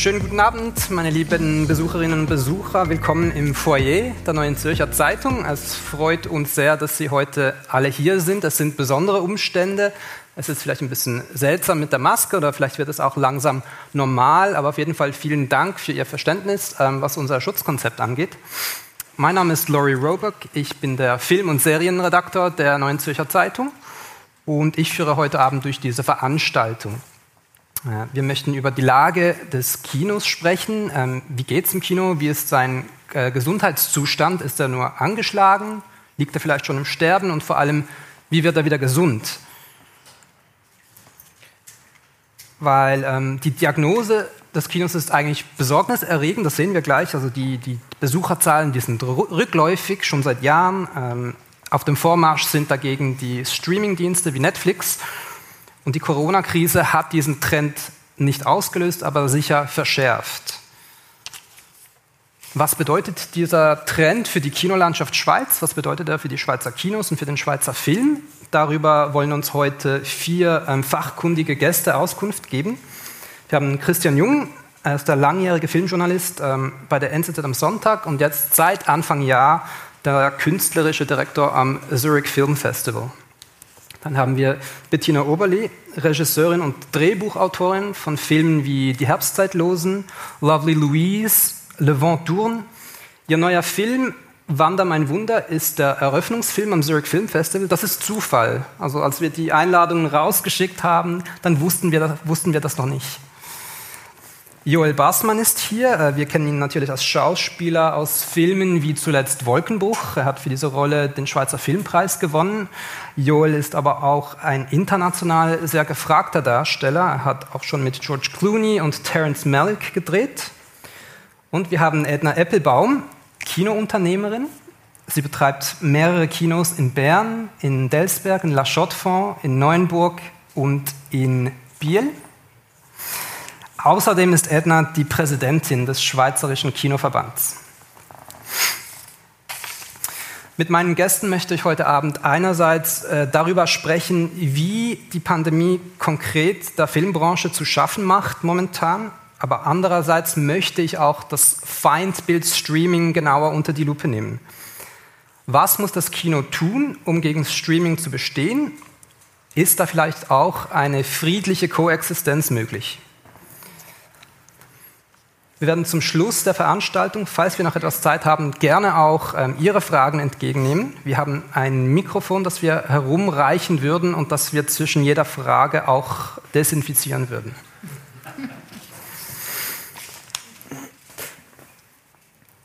Schönen guten Abend, meine lieben Besucherinnen und Besucher. Willkommen im Foyer der Neuen Zürcher Zeitung. Es freut uns sehr, dass Sie heute alle hier sind. Es sind besondere Umstände. Es ist vielleicht ein bisschen seltsam mit der Maske oder vielleicht wird es auch langsam normal, aber auf jeden Fall vielen Dank für Ihr Verständnis, ähm, was unser Schutzkonzept angeht. Mein Name ist Laurie Roebuck, ich bin der Film- und Serienredakteur der Neuen Zürcher Zeitung und ich führe heute Abend durch diese Veranstaltung. Wir möchten über die Lage des Kinos sprechen. Ähm, wie geht es im Kino? Wie ist sein äh, Gesundheitszustand? Ist er nur angeschlagen? Liegt er vielleicht schon im Sterben? Und vor allem, wie wird er wieder gesund? Weil ähm, die Diagnose des Kinos ist eigentlich besorgniserregend, das sehen wir gleich. Also die, die Besucherzahlen, die sind rückläufig schon seit Jahren. Ähm, auf dem Vormarsch sind dagegen die Streamingdienste wie Netflix und die Corona-Krise hat diesen Trend nicht ausgelöst, aber sicher verschärft. Was bedeutet dieser Trend für die Kinolandschaft Schweiz? Was bedeutet er für die Schweizer Kinos und für den Schweizer Film? Darüber wollen uns heute vier ähm, fachkundige Gäste Auskunft geben. Wir haben Christian Jung, er ist der langjährige Filmjournalist ähm, bei der NZZ am Sonntag und jetzt seit Anfang Jahr der künstlerische Direktor am Zurich Film Festival. Dann haben wir Bettina Oberli, Regisseurin und Drehbuchautorin von Filmen wie Die Herbstzeitlosen, Lovely Louise, Le Vent tourne. Ihr neuer Film Wander mein Wunder ist der Eröffnungsfilm am Zurich Film Festival. Das ist Zufall. Also als wir die Einladungen rausgeschickt haben, dann wussten wir, wussten wir das noch nicht. Joel Bassmann ist hier. Äh, wir kennen ihn natürlich als Schauspieler aus Filmen wie zuletzt Wolkenbruch. Er hat für diese Rolle den Schweizer Filmpreis gewonnen. Joel ist aber auch ein international sehr gefragter Darsteller. Er hat auch schon mit George Clooney und Terence Malick gedreht. Und wir haben Edna Eppelbaum, Kinounternehmerin. Sie betreibt mehrere Kinos in Bern, in Delsberg, in La Chaux-de-Fonds, in Neuenburg und in Biel. Außerdem ist Edna die Präsidentin des Schweizerischen Kinoverbands. Mit meinen Gästen möchte ich heute Abend einerseits äh, darüber sprechen, wie die Pandemie konkret der Filmbranche zu schaffen macht momentan, aber andererseits möchte ich auch das Feindbild Streaming genauer unter die Lupe nehmen. Was muss das Kino tun, um gegen Streaming zu bestehen? Ist da vielleicht auch eine friedliche Koexistenz möglich? Wir werden zum Schluss der Veranstaltung, falls wir noch etwas Zeit haben, gerne auch ähm, Ihre Fragen entgegennehmen. Wir haben ein Mikrofon, das wir herumreichen würden und das wir zwischen jeder Frage auch desinfizieren würden.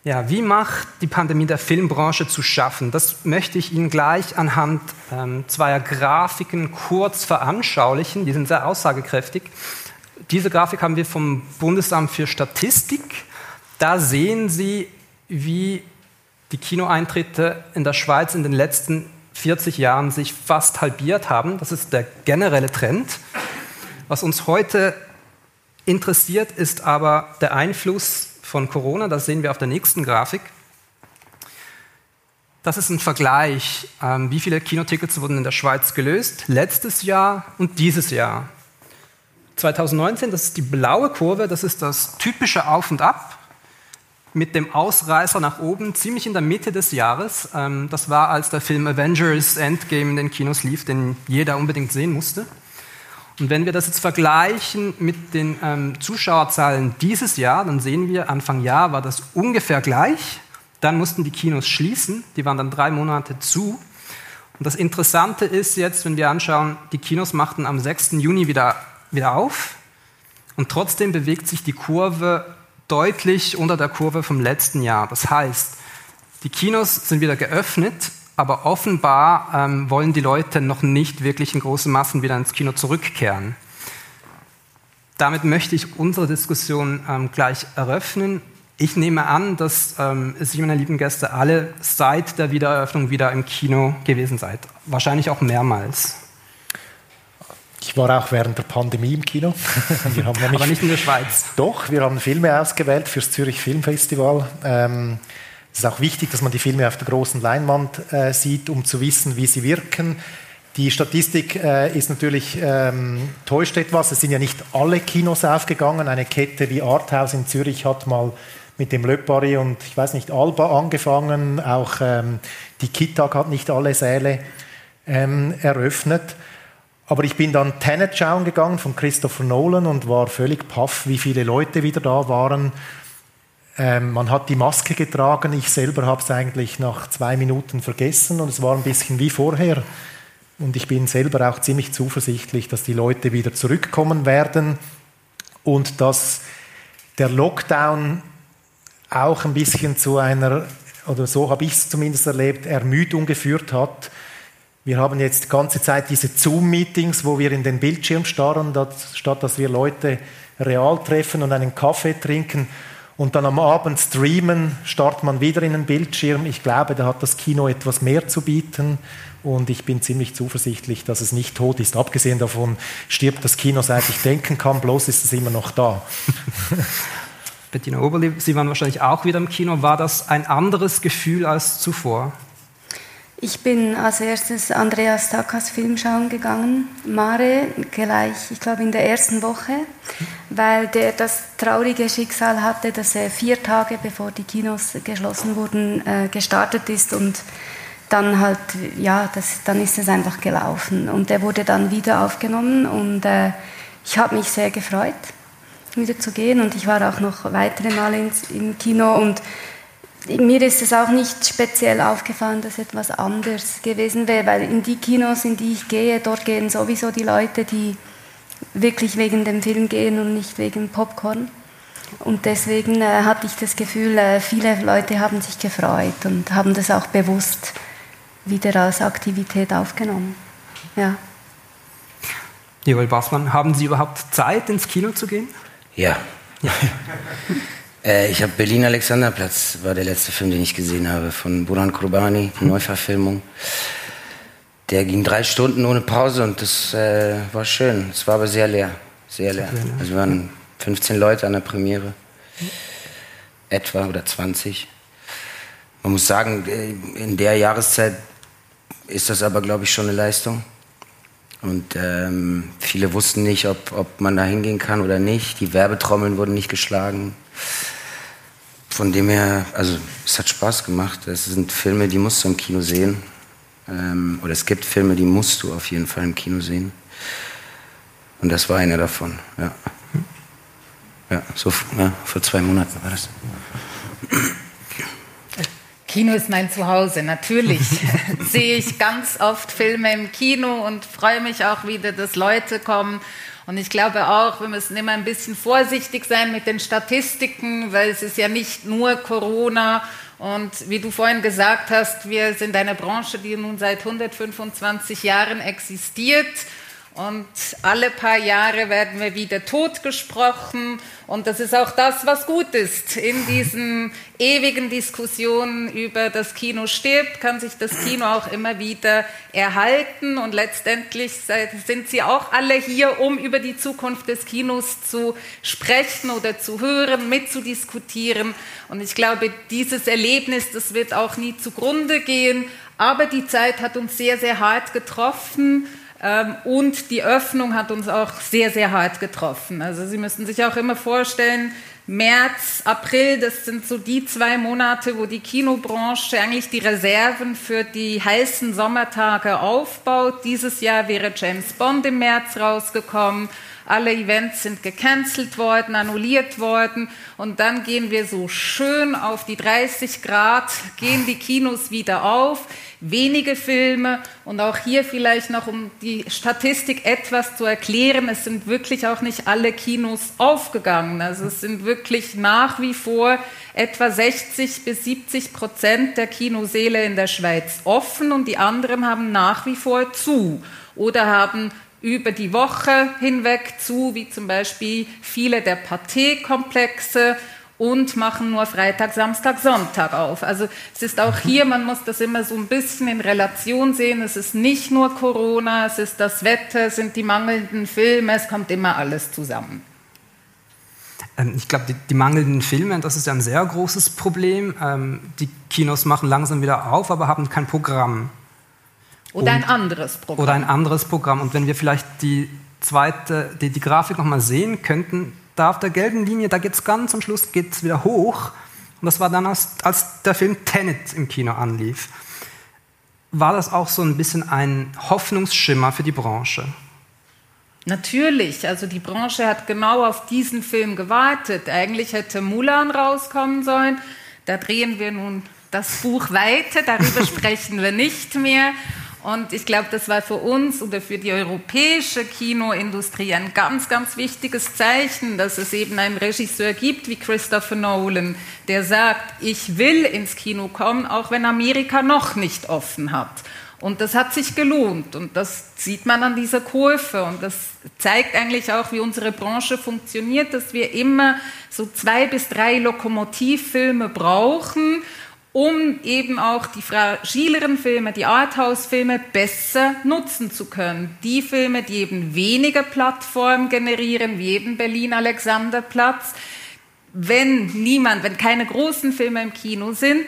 Ja, wie macht die Pandemie der Filmbranche zu schaffen? Das möchte ich Ihnen gleich anhand ähm, zweier Grafiken kurz veranschaulichen. Die sind sehr aussagekräftig. Diese Grafik haben wir vom Bundesamt für Statistik. Da sehen Sie, wie die Kinoeintritte in der Schweiz in den letzten 40 Jahren sich fast halbiert haben. Das ist der generelle Trend. Was uns heute interessiert, ist aber der Einfluss von Corona. Das sehen wir auf der nächsten Grafik. Das ist ein Vergleich, ähm, wie viele Kinotickets wurden in der Schweiz gelöst, letztes Jahr und dieses Jahr. 2019, das ist die blaue Kurve, das ist das typische Auf und Ab mit dem Ausreißer nach oben, ziemlich in der Mitte des Jahres. Ähm, das war, als der Film Avengers Endgame in den Kinos lief, den jeder unbedingt sehen musste. Und wenn wir das jetzt vergleichen mit den ähm, Zuschauerzahlen dieses Jahr, dann sehen wir, Anfang Jahr war das ungefähr gleich. Dann mussten die Kinos schließen, die waren dann drei Monate zu. Und das Interessante ist jetzt, wenn wir anschauen, die Kinos machten am 6. Juni wieder wieder auf und trotzdem bewegt sich die Kurve deutlich unter der Kurve vom letzten Jahr. Das heißt, die Kinos sind wieder geöffnet, aber offenbar ähm, wollen die Leute noch nicht wirklich in großen Massen wieder ins Kino zurückkehren. Damit möchte ich unsere Diskussion ähm, gleich eröffnen. Ich nehme an, dass ähm, Sie, meine lieben Gäste, alle seit der Wiedereröffnung wieder im Kino gewesen seid. Wahrscheinlich auch mehrmals. Ich war auch während der Pandemie im Kino. Aber nicht in der Schweiz. Doch, wir haben Filme ausgewählt fürs Zürich Filmfestival. Ähm, es ist auch wichtig, dass man die Filme auf der großen Leinwand äh, sieht, um zu wissen, wie sie wirken. Die Statistik äh, ist natürlich ähm, täuscht etwas. Es sind ja nicht alle Kinos aufgegangen. Eine Kette wie Arthouse in Zürich hat mal mit dem Löppari und ich weiß nicht Alba angefangen. Auch ähm, die Kitag hat nicht alle Säle ähm, eröffnet. Aber ich bin dann Tenet schauen gegangen von Christopher Nolan und war völlig paff, wie viele Leute wieder da waren. Ähm, man hat die Maske getragen. Ich selber habe es eigentlich nach zwei Minuten vergessen und es war ein bisschen wie vorher. Und ich bin selber auch ziemlich zuversichtlich, dass die Leute wieder zurückkommen werden und dass der Lockdown auch ein bisschen zu einer, oder so habe ich es zumindest erlebt, Ermüdung geführt hat. Wir haben jetzt die ganze Zeit diese Zoom-Meetings, wo wir in den Bildschirm starren, statt dass wir Leute real treffen und einen Kaffee trinken und dann am Abend streamen, startet man wieder in den Bildschirm. Ich glaube, da hat das Kino etwas mehr zu bieten und ich bin ziemlich zuversichtlich, dass es nicht tot ist. Abgesehen davon stirbt das Kino, seit ich denken kann, bloß ist es immer noch da. Bettina Oberli, Sie waren wahrscheinlich auch wieder im Kino. War das ein anderes Gefühl als zuvor? Ich bin als erstes Andreas Takas Film schauen gegangen, Mare, gleich, ich glaube in der ersten Woche, weil der das traurige Schicksal hatte, dass er vier Tage bevor die Kinos geschlossen wurden, äh, gestartet ist und dann halt, ja, das, dann ist es einfach gelaufen. Und der wurde dann wieder aufgenommen und äh, ich habe mich sehr gefreut, wieder zu gehen. Und ich war auch noch weitere Male ins, im Kino und mir ist es auch nicht speziell aufgefallen, dass etwas anders gewesen wäre, weil in die Kinos, in die ich gehe, dort gehen sowieso die Leute, die wirklich wegen dem Film gehen und nicht wegen Popcorn. Und deswegen äh, hatte ich das Gefühl, äh, viele Leute haben sich gefreut und haben das auch bewusst wieder als Aktivität aufgenommen. Ja. Joel Bassmann, haben Sie überhaupt Zeit, ins Kino zu gehen? Ja. ja. äh, ich habe Berlin Alexanderplatz, war der letzte Film, den ich gesehen habe, von Buran Kurbani, Neuverfilmung. Der ging drei Stunden ohne Pause und das äh, war schön. Es war aber sehr leer. Sehr leer. Also wir waren 15 Leute an der Premiere. Etwa oder 20. Man muss sagen, äh, in der Jahreszeit ist das aber, glaube ich, schon eine Leistung. Und ähm, viele wussten nicht, ob, ob man da hingehen kann oder nicht. Die Werbetrommeln wurden nicht geschlagen. Von dem her, also es hat Spaß gemacht. Es sind Filme, die musst du im Kino sehen. Ähm, oder es gibt Filme, die musst du auf jeden Fall im Kino sehen. Und das war einer davon, ja. Ja, so ja, vor zwei Monaten war das. Kino ist mein Zuhause. Natürlich sehe ich ganz oft Filme im Kino und freue mich auch wieder, dass Leute kommen. Und ich glaube auch, wir müssen immer ein bisschen vorsichtig sein mit den Statistiken, weil es ist ja nicht nur Corona. Und wie du vorhin gesagt hast, wir sind eine Branche, die nun seit 125 Jahren existiert. Und alle paar Jahre werden wir wieder totgesprochen. Und das ist auch das, was gut ist. In diesen ewigen Diskussionen über das Kino stirbt, kann sich das Kino auch immer wieder erhalten. Und letztendlich sind sie auch alle hier, um über die Zukunft des Kinos zu sprechen oder zu hören, mitzudiskutieren. Und ich glaube, dieses Erlebnis, das wird auch nie zugrunde gehen. Aber die Zeit hat uns sehr, sehr hart getroffen. Ähm, und die Öffnung hat uns auch sehr, sehr hart getroffen. Also Sie müssen sich auch immer vorstellen, März, April, das sind so die zwei Monate, wo die Kinobranche eigentlich die Reserven für die heißen Sommertage aufbaut. Dieses Jahr wäre James Bond im März rausgekommen. Alle Events sind gecancelt worden, annulliert worden. Und dann gehen wir so schön auf die 30 Grad, gehen die Kinos wieder auf wenige Filme und auch hier vielleicht noch, um die Statistik etwas zu erklären, es sind wirklich auch nicht alle Kinos aufgegangen. Also es sind wirklich nach wie vor etwa 60 bis 70 Prozent der Kinoseele in der Schweiz offen und die anderen haben nach wie vor zu oder haben über die Woche hinweg zu, wie zum Beispiel viele der Pathé-Komplexe und machen nur Freitag, Samstag, Sonntag auf. Also es ist auch hier, man muss das immer so ein bisschen in Relation sehen. Es ist nicht nur Corona, es ist das Wetter, es sind die mangelnden Filme, es kommt immer alles zusammen. Ähm, ich glaube, die, die, mangelnden Filme, das ist ja ein sehr großes Problem. Ähm, die Kinos machen langsam wieder auf, aber haben kein Programm. Oder ein anderes Programm. Oder ein anderes Programm. Und wenn wir vielleicht die zweite, die, die Grafik nochmal sehen könnten, da auf der gelben Linie, da geht es ganz am Schluss geht's wieder hoch. Und das war dann, als, als der Film Tenet im Kino anlief. War das auch so ein bisschen ein Hoffnungsschimmer für die Branche? Natürlich, also die Branche hat genau auf diesen Film gewartet. Eigentlich hätte Mulan rauskommen sollen. Da drehen wir nun das Buch weiter, darüber sprechen wir nicht mehr. Und ich glaube, das war für uns oder für die europäische Kinoindustrie ein ganz, ganz wichtiges Zeichen, dass es eben einen Regisseur gibt wie Christopher Nolan, der sagt, ich will ins Kino kommen, auch wenn Amerika noch nicht offen hat. Und das hat sich gelohnt und das sieht man an dieser Kurve und das zeigt eigentlich auch, wie unsere Branche funktioniert, dass wir immer so zwei bis drei Lokomotivfilme brauchen um eben auch die fragileren Filme, die Arthouse-Filme besser nutzen zu können. Die Filme, die eben weniger Plattform generieren, wie eben Berlin-Alexanderplatz. Wenn niemand, wenn keine großen Filme im Kino sind,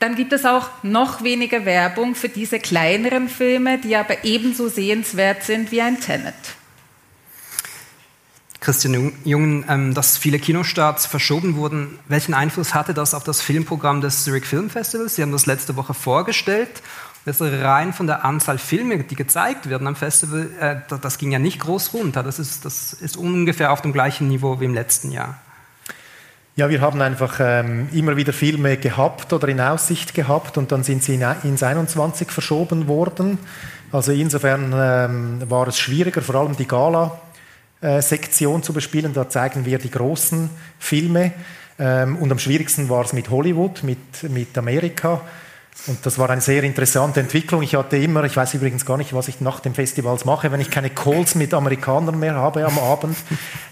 dann gibt es auch noch weniger Werbung für diese kleineren Filme, die aber ebenso sehenswert sind wie ein Tenet. Christian Jungen, ähm, dass viele Kinostarts verschoben wurden. Welchen Einfluss hatte das auf das Filmprogramm des Zurich Film Festivals? Sie haben das letzte Woche vorgestellt. Das rein von der Anzahl Filme, die gezeigt werden am Festival, äh, das ging ja nicht groß runter. Das ist, das ist ungefähr auf dem gleichen Niveau wie im letzten Jahr. Ja, wir haben einfach ähm, immer wieder Filme gehabt oder in Aussicht gehabt und dann sind sie in, ins 21 verschoben worden. Also insofern ähm, war es schwieriger, vor allem die Gala äh, Sektion zu bespielen. Da zeigen wir die großen Filme. Ähm, und am schwierigsten war es mit Hollywood, mit, mit Amerika. Und das war eine sehr interessante Entwicklung. Ich hatte immer, ich weiß übrigens gar nicht, was ich nach dem Festivals mache, wenn ich keine Calls mit Amerikanern mehr habe am Abend.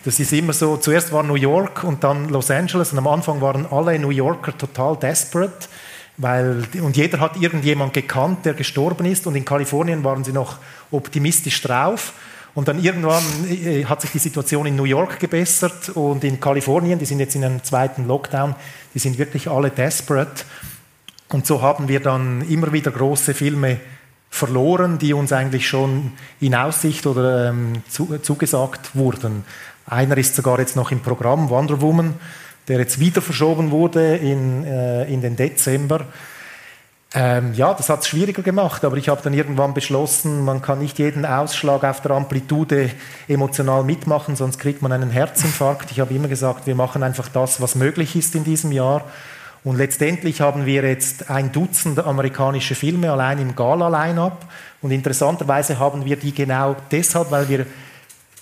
Das ist immer so, zuerst war New York und dann Los Angeles und am Anfang waren alle New Yorker total desperate, weil, und jeder hat irgendjemand gekannt, der gestorben ist und in Kalifornien waren sie noch optimistisch drauf. Und dann irgendwann äh, hat sich die Situation in New York gebessert und in Kalifornien, die sind jetzt in einem zweiten Lockdown, die sind wirklich alle desperate. Und so haben wir dann immer wieder große Filme verloren, die uns eigentlich schon in Aussicht oder ähm, zu, zugesagt wurden. Einer ist sogar jetzt noch im Programm, Wonder Woman, der jetzt wieder verschoben wurde in, äh, in den Dezember. Ähm, ja, das hat es schwieriger gemacht, aber ich habe dann irgendwann beschlossen, man kann nicht jeden Ausschlag auf der Amplitude emotional mitmachen, sonst kriegt man einen Herzinfarkt. Ich habe immer gesagt, wir machen einfach das, was möglich ist in diesem Jahr. Und letztendlich haben wir jetzt ein Dutzend amerikanische Filme allein im Gala-Line-up. Und interessanterweise haben wir die genau deshalb, weil wir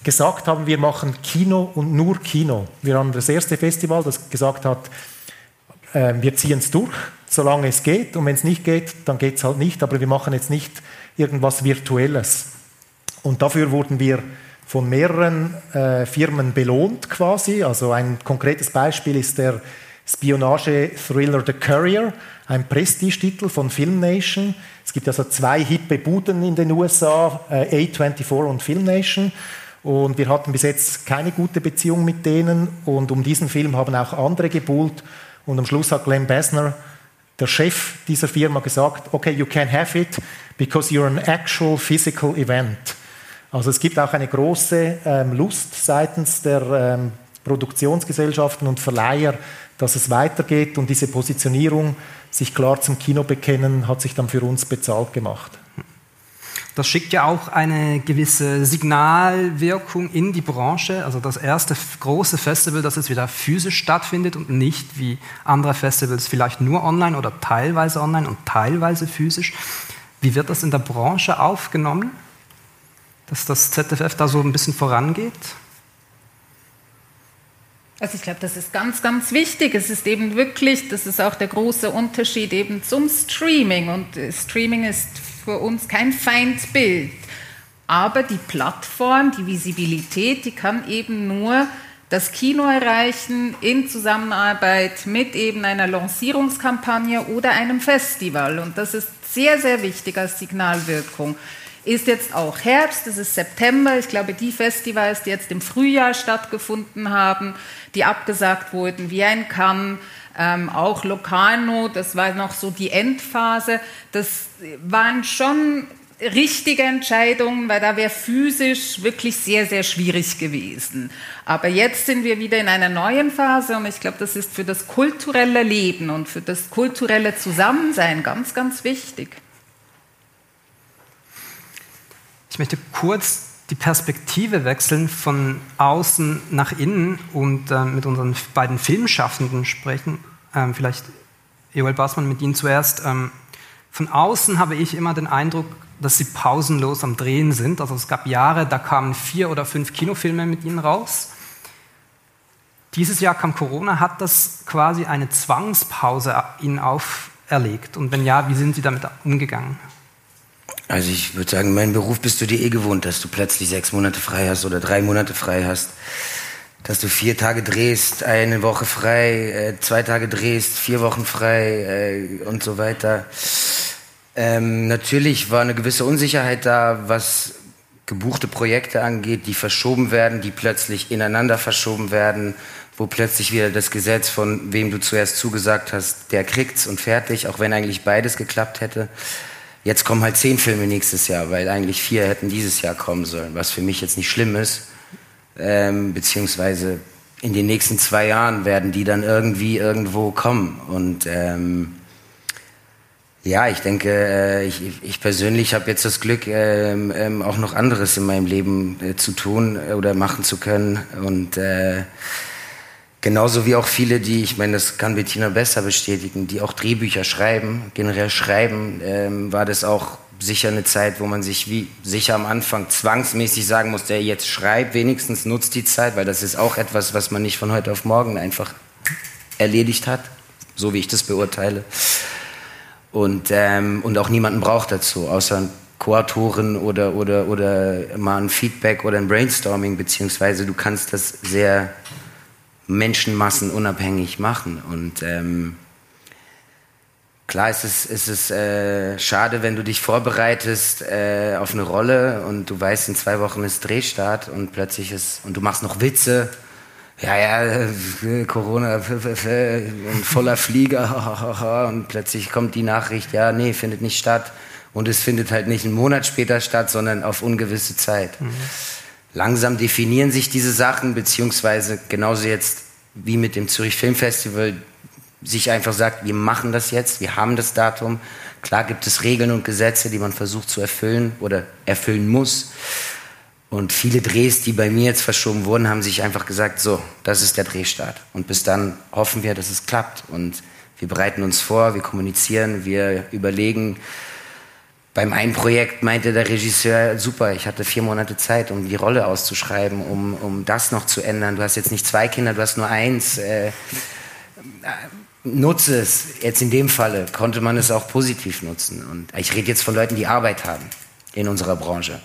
gesagt haben, wir machen Kino und nur Kino. Wir haben das erste Festival, das gesagt hat, äh, wir ziehen es durch solange es geht. Und wenn es nicht geht, dann geht es halt nicht. Aber wir machen jetzt nicht irgendwas Virtuelles. Und dafür wurden wir von mehreren äh, Firmen belohnt quasi. Also ein konkretes Beispiel ist der Spionage-Thriller The Courier, ein Prestige-Titel von Film Nation. Es gibt also zwei hippe Buden in den USA, äh, A24 und Film Nation. Und wir hatten bis jetzt keine gute Beziehung mit denen. Und um diesen Film haben auch andere gebuhlt. Und am Schluss hat Glenn Besner der Chef dieser Firma gesagt, okay, you can have it because you're an actual physical event. Also es gibt auch eine große ähm, Lust seitens der ähm, Produktionsgesellschaften und Verleiher, dass es weitergeht und diese Positionierung, sich klar zum Kino bekennen, hat sich dann für uns bezahlt gemacht. Das schickt ja auch eine gewisse Signalwirkung in die Branche. Also das erste große Festival, das jetzt wieder physisch stattfindet und nicht wie andere Festivals vielleicht nur online oder teilweise online und teilweise physisch. Wie wird das in der Branche aufgenommen, dass das ZFF da so ein bisschen vorangeht? Also ich glaube, das ist ganz, ganz wichtig. Es ist eben wirklich, das ist auch der große Unterschied eben zum Streaming. Und Streaming ist für uns kein Feindbild. Aber die Plattform, die Visibilität, die kann eben nur das Kino erreichen in Zusammenarbeit mit eben einer Lancierungskampagne oder einem Festival. Und das ist sehr, sehr wichtig als Signalwirkung. Ist jetzt auch Herbst, es ist September. Ich glaube, die Festivals, die jetzt im Frühjahr stattgefunden haben, die abgesagt wurden, wie ein Cannes, ähm, auch Locarno, das war noch so die Endphase. Das waren schon richtige Entscheidung, weil da wäre physisch wirklich sehr, sehr schwierig gewesen. Aber jetzt sind wir wieder in einer neuen Phase und ich glaube, das ist für das kulturelle Leben und für das kulturelle Zusammensein ganz, ganz wichtig. Ich möchte kurz die Perspektive wechseln von außen nach innen und äh, mit unseren beiden Filmschaffenden sprechen. Ähm, vielleicht Joel Bassmann mit Ihnen zuerst. Ähm, von außen habe ich immer den Eindruck, dass sie pausenlos am Drehen sind. Also es gab Jahre, da kamen vier oder fünf Kinofilme mit ihnen raus. Dieses Jahr kam Corona, hat das quasi eine Zwangspause ihnen auferlegt? Und wenn ja, wie sind Sie damit umgegangen? Also ich würde sagen, mein Beruf bist du dir eh gewohnt, dass du plötzlich sechs Monate frei hast oder drei Monate frei hast. Dass du vier Tage drehst, eine Woche frei, äh, zwei Tage drehst, vier Wochen frei äh, und so weiter. Ähm, natürlich war eine gewisse Unsicherheit da, was gebuchte Projekte angeht, die verschoben werden, die plötzlich ineinander verschoben werden, wo plötzlich wieder das Gesetz von wem du zuerst zugesagt hast, der kriegt's und fertig, auch wenn eigentlich beides geklappt hätte. Jetzt kommen halt zehn Filme nächstes Jahr, weil eigentlich vier hätten dieses Jahr kommen sollen, was für mich jetzt nicht schlimm ist. Ähm, beziehungsweise in den nächsten zwei Jahren werden die dann irgendwie irgendwo kommen. Und ähm, ja, ich denke, äh, ich, ich persönlich habe jetzt das Glück, ähm, ähm, auch noch anderes in meinem Leben äh, zu tun oder machen zu können. Und äh, genauso wie auch viele, die, ich meine, das kann Bettina besser bestätigen, die auch Drehbücher schreiben, generell schreiben, ähm, war das auch sicher eine Zeit, wo man sich wie sicher am Anfang zwangsmäßig sagen muss, der jetzt schreibt, wenigstens nutzt die Zeit, weil das ist auch etwas, was man nicht von heute auf morgen einfach erledigt hat, so wie ich das beurteile. Und, ähm, und auch niemanden braucht dazu, außer Co-Autoren oder, oder, oder mal ein Feedback oder ein Brainstorming, beziehungsweise du kannst das sehr menschenmassenunabhängig machen. Und ähm, klar ist es, ist es äh, schade, wenn du dich vorbereitest äh, auf eine Rolle und du weißt, in zwei Wochen ist Drehstart und plötzlich ist, und du machst noch Witze ja, ja, Corona, ein voller Flieger, und plötzlich kommt die Nachricht, ja, nee, findet nicht statt. Und es findet halt nicht einen Monat später statt, sondern auf ungewisse Zeit. Mhm. Langsam definieren sich diese Sachen, beziehungsweise genauso jetzt wie mit dem Zürich Filmfestival, sich einfach sagt, wir machen das jetzt, wir haben das Datum. Klar gibt es Regeln und Gesetze, die man versucht zu erfüllen oder erfüllen muss. Und viele Drehs, die bei mir jetzt verschoben wurden, haben sich einfach gesagt, so, das ist der Drehstart. Und bis dann hoffen wir, dass es klappt. Und wir bereiten uns vor, wir kommunizieren, wir überlegen. Beim einen Projekt meinte der Regisseur, super, ich hatte vier Monate Zeit, um die Rolle auszuschreiben, um, um das noch zu ändern. Du hast jetzt nicht zwei Kinder, du hast nur eins. Äh, äh nutze es. Jetzt in dem Falle konnte man es auch positiv nutzen. Und ich rede jetzt von Leuten, die Arbeit haben in unserer Branche.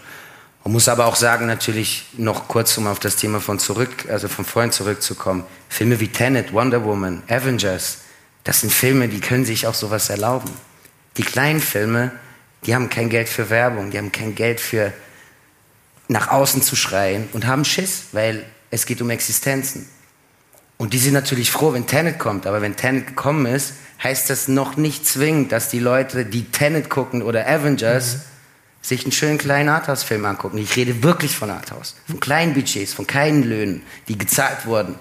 Man muss aber auch sagen, natürlich noch kurz, um auf das Thema von zurück, also von vorhin zurückzukommen. Filme wie Tenet, Wonder Woman, Avengers, das sind Filme, die können sich auch sowas erlauben. Die kleinen Filme, die haben kein Geld für Werbung, die haben kein Geld für nach außen zu schreien und haben Schiss, weil es geht um Existenzen. Und die sind natürlich froh, wenn Tenet kommt, aber wenn Tenet gekommen ist, heißt das noch nicht zwingend, dass die Leute, die Tenet gucken oder Avengers, mhm sich einen schönen kleinen Arthouse-Film angucken. Ich rede wirklich von Arthouse. Von kleinen Budgets, von keinen Löhnen, die gezahlt wurden,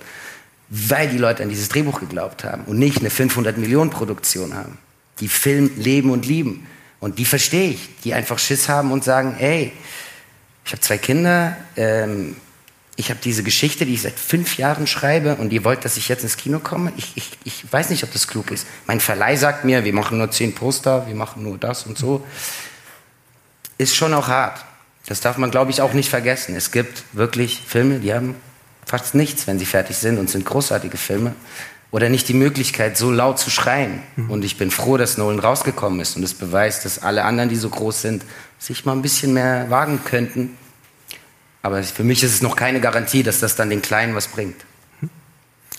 weil die Leute an dieses Drehbuch geglaubt haben und nicht eine 500-Millionen-Produktion haben. Die Film leben und lieben. Und die verstehe ich, die einfach Schiss haben und sagen, ey, ich habe zwei Kinder, ähm, ich habe diese Geschichte, die ich seit fünf Jahren schreibe und ihr wollt, dass ich jetzt ins Kino komme. Ich, ich, ich weiß nicht, ob das klug ist. Mein Verleih sagt mir, wir machen nur zehn Poster, wir machen nur das und so ist schon auch hart. Das darf man, glaube ich, auch nicht vergessen. Es gibt wirklich Filme, die haben fast nichts, wenn sie fertig sind und sind großartige Filme. Oder nicht die Möglichkeit, so laut zu schreien. Mhm. Und ich bin froh, dass Nolan rausgekommen ist. Und es das beweist, dass alle anderen, die so groß sind, sich mal ein bisschen mehr wagen könnten. Aber für mich ist es noch keine Garantie, dass das dann den Kleinen was bringt.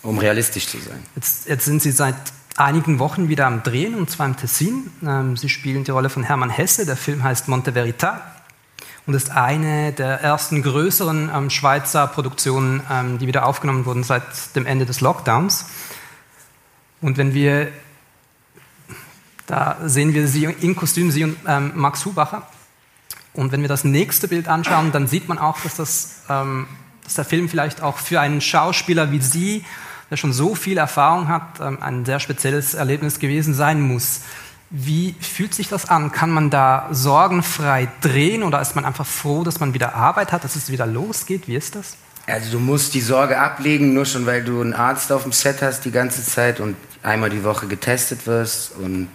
Um realistisch zu sein. Jetzt, jetzt sind Sie seit einigen Wochen wieder am Drehen, und zwar im Tessin. Ähm, sie spielen die Rolle von Hermann Hesse. Der Film heißt Monte Verita und ist eine der ersten größeren ähm, Schweizer Produktionen, ähm, die wieder aufgenommen wurden seit dem Ende des Lockdowns. Und wenn wir, da sehen wir Sie in Kostüm, Sie und Max Hubacher. Und wenn wir das nächste Bild anschauen, dann sieht man auch, dass, das, ähm, dass der Film vielleicht auch für einen Schauspieler wie Sie, der schon so viel Erfahrung hat, ähm, ein sehr spezielles Erlebnis gewesen sein muss. Wie fühlt sich das an? Kann man da sorgenfrei drehen oder ist man einfach froh, dass man wieder Arbeit hat, dass es wieder losgeht? Wie ist das? Also du musst die Sorge ablegen, nur schon weil du einen Arzt auf dem Set hast die ganze Zeit und einmal die Woche getestet wirst und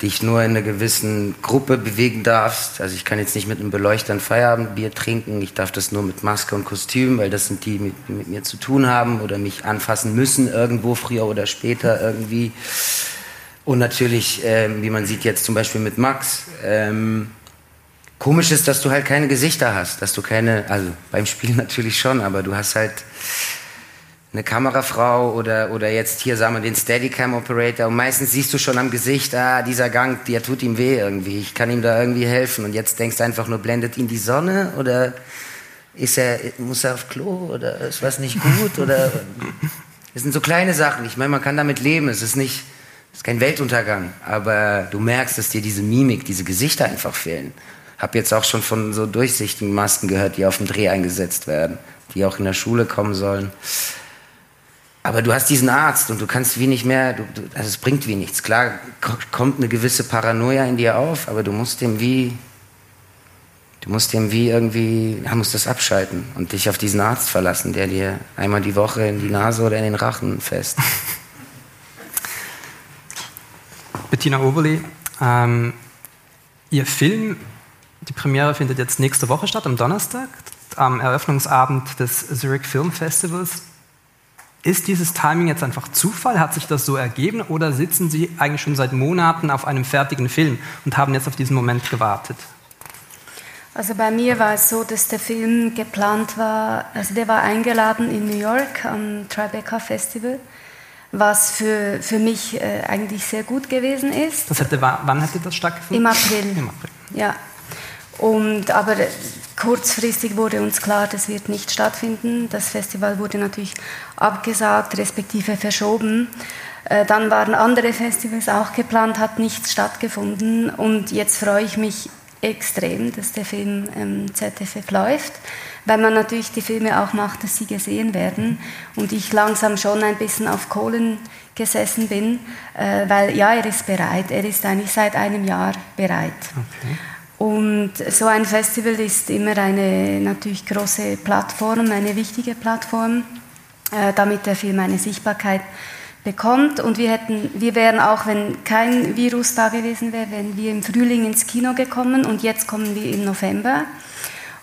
dich nur in einer gewissen Gruppe bewegen darfst. Also ich kann jetzt nicht mit einem Beleuchter ein Feierabendbier trinken, ich darf das nur mit Maske und Kostüm, weil das sind die, die mit mir zu tun haben oder mich anfassen müssen irgendwo früher oder später irgendwie. Und natürlich, ähm, wie man sieht jetzt zum Beispiel mit Max, ähm, komisch ist, dass du halt keine Gesichter hast, dass du keine, also beim Spiel natürlich schon, aber du hast halt eine Kamerafrau oder, oder jetzt hier sagen wir den Steadicam-Operator und meistens siehst du schon am Gesicht, ah, dieser Gang, der tut ihm weh irgendwie, ich kann ihm da irgendwie helfen. Und jetzt denkst du einfach nur, blendet ihn die Sonne oder ist er, muss er auf Klo oder ist was nicht gut oder es sind so kleine Sachen, ich meine, man kann damit leben, es ist nicht, es ist kein Weltuntergang, aber du merkst, dass dir diese Mimik, diese Gesichter einfach fehlen. Hab jetzt auch schon von so durchsichtigen Masken gehört, die auf dem Dreh eingesetzt werden, die auch in der Schule kommen sollen. Aber du hast diesen Arzt und du kannst wenig mehr, du, du, also es bringt wie nichts. Klar kommt eine gewisse Paranoia in dir auf, aber du musst dem wie, du musst dem wie irgendwie, ja, musst das abschalten und dich auf diesen Arzt verlassen, der dir einmal die Woche in die Nase oder in den Rachen fest. Bettina Oberli, ähm, Ihr Film, die Premiere findet jetzt nächste Woche statt, am Donnerstag, am Eröffnungsabend des Zurich Film Festivals. Ist dieses Timing jetzt einfach Zufall? Hat sich das so ergeben? Oder sitzen Sie eigentlich schon seit Monaten auf einem fertigen Film und haben jetzt auf diesen Moment gewartet? Also bei mir war es so, dass der Film geplant war, also der war eingeladen in New York am Tribeca Festival, was für, für mich äh, eigentlich sehr gut gewesen ist. Das hätte, wann hätte das stattgefunden? Im April. Im April. Ja. Und, aber kurzfristig wurde uns klar, das wird nicht stattfinden. Das Festival wurde natürlich abgesagt, respektive verschoben. Äh, dann waren andere Festivals auch geplant, hat nichts stattgefunden. Und jetzt freue ich mich extrem, dass der Film im ZFF läuft, weil man natürlich die Filme auch macht, dass sie gesehen werden. Und ich langsam schon ein bisschen auf Kohlen gesessen bin, äh, weil ja, er ist bereit. Er ist eigentlich seit einem Jahr bereit. Okay. Und so ein Festival ist immer eine natürlich große Plattform, eine wichtige Plattform, äh, damit der Film eine Sichtbarkeit bekommt. Und wir, hätten, wir wären auch, wenn kein Virus da gewesen wäre, wären wir im Frühling ins Kino gekommen und jetzt kommen wir im November.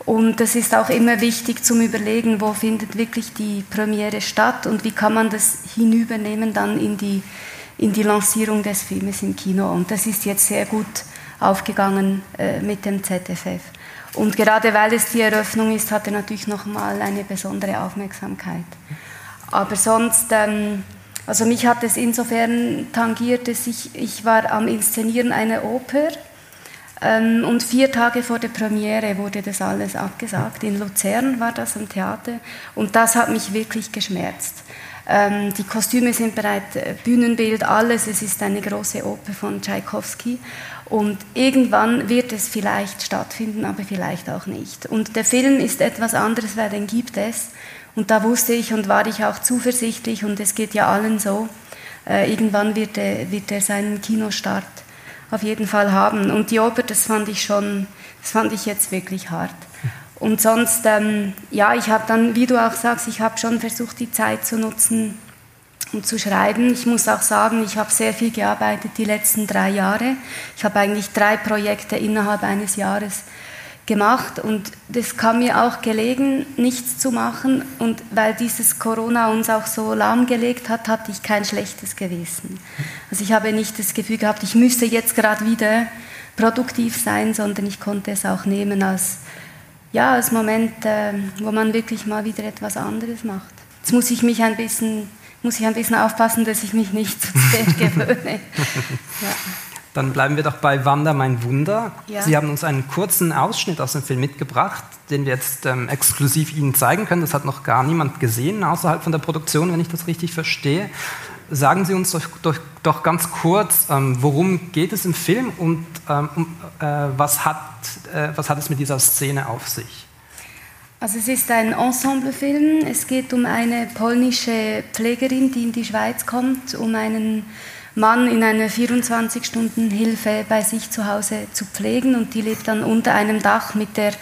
Und das ist auch immer wichtig zum Überlegen, wo findet wirklich die Premiere statt und wie kann man das hinübernehmen dann in die, in die Lancierung des Filmes im Kino. Und das ist jetzt sehr gut aufgegangen äh, mit dem ZFF. Und gerade weil es die Eröffnung ist, hat er natürlich nochmal eine besondere Aufmerksamkeit. Aber sonst, ähm, also mich hat es insofern tangiert, dass ich, ich war am Inszenieren einer Oper ähm, und vier Tage vor der Premiere wurde das alles abgesagt. In Luzern war das am Theater und das hat mich wirklich geschmerzt. Ähm, die Kostüme sind bereit, äh, Bühnenbild, alles. Es ist eine große Oper von Tchaikovsky. Und irgendwann wird es vielleicht stattfinden, aber vielleicht auch nicht. Und der Film ist etwas anderes, weil den gibt es. Und da wusste ich und war ich auch zuversichtlich, und es geht ja allen so, äh, irgendwann wird er, wird er seinen Kinostart auf jeden Fall haben. Und die Oper, das fand ich schon, das fand ich jetzt wirklich hart. Und sonst, ähm, ja, ich habe dann, wie du auch sagst, ich habe schon versucht, die Zeit zu nutzen, um zu schreiben. Ich muss auch sagen, ich habe sehr viel gearbeitet die letzten drei Jahre. Ich habe eigentlich drei Projekte innerhalb eines Jahres gemacht und das kam mir auch gelegen, nichts zu machen und weil dieses Corona uns auch so lahmgelegt hat, hatte ich kein schlechtes Gewissen. Also ich habe nicht das Gefühl gehabt, ich müsste jetzt gerade wieder produktiv sein, sondern ich konnte es auch nehmen als, ja, als Moment, äh, wo man wirklich mal wieder etwas anderes macht. Jetzt muss ich mich ein bisschen muss ich ein bisschen aufpassen, dass ich mich nicht zu sehr gewöhne. Ja. Dann bleiben wir doch bei Wanda, mein Wunder. Ja. Sie haben uns einen kurzen Ausschnitt aus dem Film mitgebracht, den wir jetzt ähm, exklusiv Ihnen zeigen können. Das hat noch gar niemand gesehen, außerhalb von der Produktion, wenn ich das richtig verstehe. sagen Sie uns doch, doch, doch ganz kurz, ähm, worum geht es im Film und ähm, äh, was, hat, äh, was hat es mit dieser Szene auf sich? Also es ist ein Ensemblefilm. Es geht um eine polnische Pflegerin, die in die Schweiz kommt, um einen Mann in einer 24-Stunden-Hilfe bei sich zu Hause zu pflegen und die lebt dann unter einem Dach mit, der,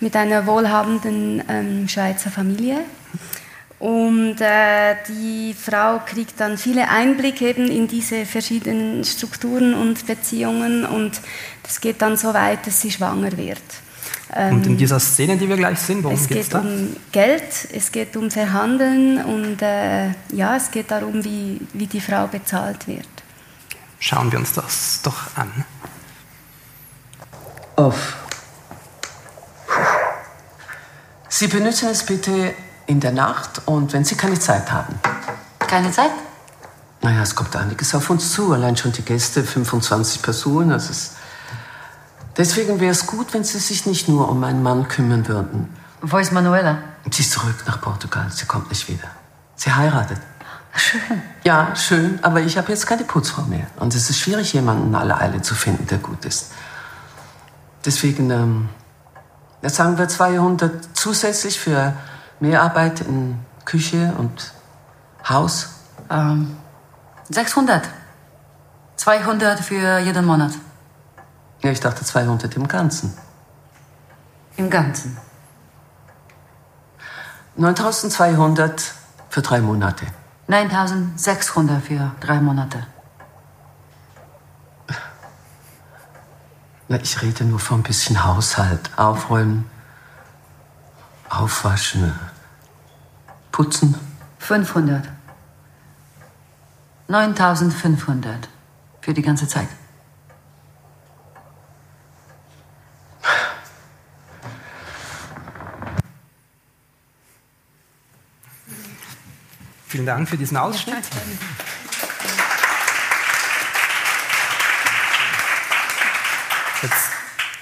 mit einer wohlhabenden ähm, Schweizer Familie. Und äh, die Frau kriegt dann viele Einblicke eben in diese verschiedenen Strukturen und Beziehungen und das geht dann so weit, dass sie schwanger wird. Und in ähm, dieser Szene, die wir gleich sehen, worum es geht es um Geld, es geht um Verhandeln und äh, ja, es geht darum, wie, wie die Frau bezahlt wird. Schauen wir uns das doch an. Auf. Sie benutzen es bitte in der Nacht und wenn Sie keine Zeit haben. Keine Zeit? Naja, es kommt einiges auf uns zu. Allein schon die Gäste, 25 Personen. Also es Deswegen wäre es gut, wenn Sie sich nicht nur um meinen Mann kümmern würden. Wo ist Manuela? Sie ist zurück nach Portugal. Sie kommt nicht wieder. Sie heiratet. Schön. Ja, schön, aber ich habe jetzt keine Putzfrau mehr. Und es ist schwierig, jemanden in aller Eile zu finden, der gut ist. Deswegen, ähm, jetzt sagen wir 200 zusätzlich für Mehrarbeit in Küche und Haus. Ähm, 600. 200 für jeden Monat. Ja, ich dachte 200 im Ganzen. Im Ganzen? 9200 für drei Monate. 9600 für drei Monate. Na, ich rede nur von ein bisschen Haushalt. Aufräumen, aufwaschen, putzen. 500. 9500 für die ganze Zeit. Vielen Dank für diesen Ausschnitt. Jetzt,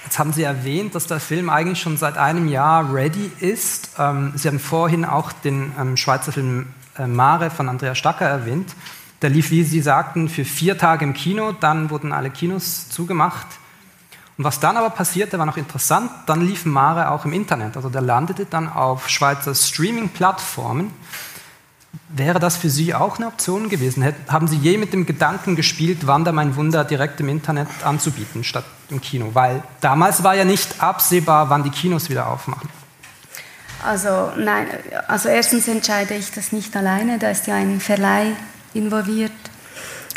jetzt, haben Sie erwähnt, dass der Film eigentlich schon seit einem Jahr ready ist. Ähm, Sie haben vorhin auch den ähm, Schweizer Film äh, Mare von Andrea Stacker erwähnt. Der lief, wie Sie sagten, für vier Tage im Kino, dann wurden alle Kinos zugemacht. Und was dann aber passierte, war noch interessant, dann lief Mare auch im Internet. Also der landete dann auf Schweizer Streaming-Plattformen. Wäre das für Sie auch eine Option gewesen? Haben Sie je mit dem Gedanken gespielt, Wander mein Wunder direkt im Internet anzubieten statt im Kino? Weil damals war ja nicht absehbar, wann die Kinos wieder aufmachen. Also nein, also erstens entscheide ich das nicht alleine, da ist ja ein Verleih involviert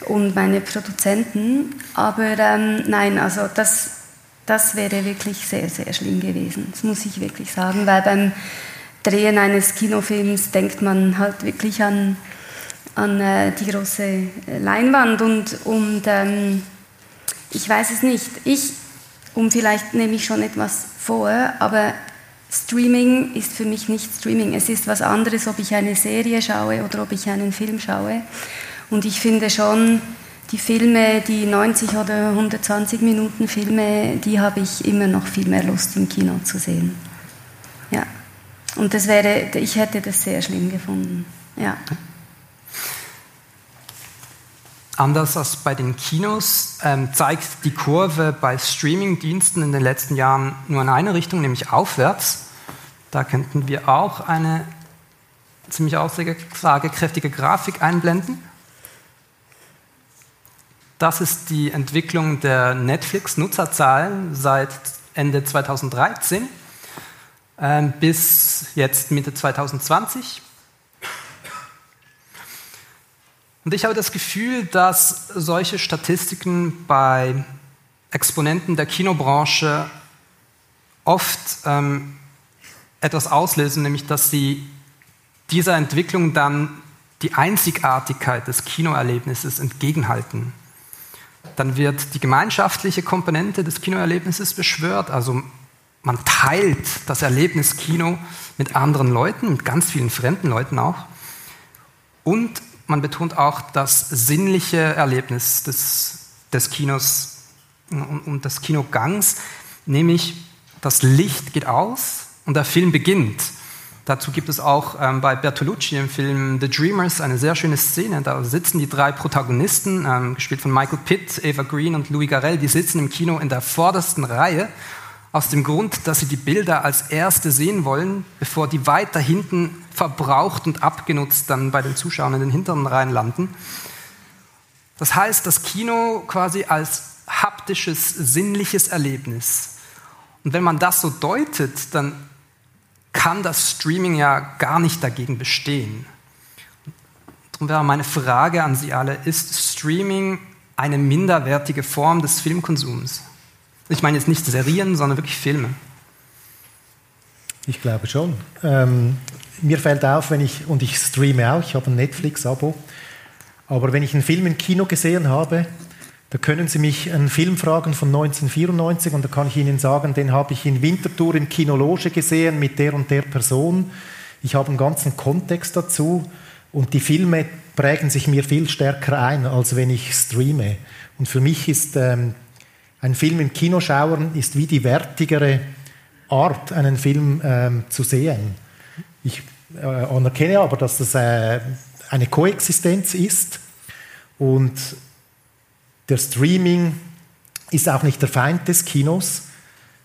und meine Produzenten. Aber ähm, nein, also das, das wäre wirklich sehr, sehr schlimm gewesen. Das muss ich wirklich sagen, weil beim Drehen eines Kinofilms denkt man halt wirklich an, an äh, die große äh, Leinwand und, und ähm, ich weiß es nicht. Ich, um vielleicht nehme ich schon etwas vor, aber Streaming ist für mich nicht Streaming. Es ist was anderes, ob ich eine Serie schaue oder ob ich einen Film schaue. Und ich finde schon, die Filme, die 90 oder 120 Minuten Filme, die habe ich immer noch viel mehr Lust im Kino zu sehen. Ja. Und das wäre, ich hätte das sehr schlimm gefunden. Ja. Anders als bei den Kinos ähm, zeigt die Kurve bei Streaming-Diensten in den letzten Jahren nur in eine Richtung, nämlich aufwärts. Da könnten wir auch eine ziemlich aussagekräftige Grafik einblenden. Das ist die Entwicklung der Netflix-Nutzerzahlen seit Ende 2013. Ähm, bis jetzt Mitte 2020. Und ich habe das Gefühl, dass solche Statistiken bei Exponenten der Kinobranche oft ähm, etwas auslösen, nämlich dass sie dieser Entwicklung dann die Einzigartigkeit des Kinoerlebnisses entgegenhalten. Dann wird die gemeinschaftliche Komponente des Kinoerlebnisses beschwört, also man teilt das Erlebnis Kino mit anderen Leuten, mit ganz vielen fremden Leuten auch. Und man betont auch das sinnliche Erlebnis des, des Kinos und, und des Kinogangs, nämlich das Licht geht aus und der Film beginnt. Dazu gibt es auch ähm, bei Bertolucci im Film The Dreamers eine sehr schöne Szene. Da sitzen die drei Protagonisten, ähm, gespielt von Michael Pitt, Eva Green und Louis Garrel, die sitzen im Kino in der vordersten Reihe, aus dem Grund, dass sie die Bilder als erste sehen wollen, bevor die weiter hinten verbraucht und abgenutzt dann bei den Zuschauern in den hinteren Reihen landen. Das heißt, das Kino quasi als haptisches, sinnliches Erlebnis. Und wenn man das so deutet, dann kann das Streaming ja gar nicht dagegen bestehen. Darum wäre meine Frage an Sie alle, ist Streaming eine minderwertige Form des Filmkonsums? Ich meine jetzt nicht Serien, sondern wirklich Filme. Ich glaube schon. Ähm, mir fällt auf, wenn ich, und ich streame auch, ich habe ein Netflix-Abo, aber wenn ich einen Film im Kino gesehen habe, da können Sie mich einen Film fragen von 1994 und da kann ich Ihnen sagen, den habe ich in Winterthur in Kinologe gesehen mit der und der Person. Ich habe einen ganzen Kontext dazu und die Filme prägen sich mir viel stärker ein, als wenn ich streame. Und für mich ist ähm, ein Film im Kino schauen ist wie die wertigere Art, einen Film ähm, zu sehen. Ich äh, anerkenne aber, dass das äh, eine Koexistenz ist und der Streaming ist auch nicht der Feind des Kinos.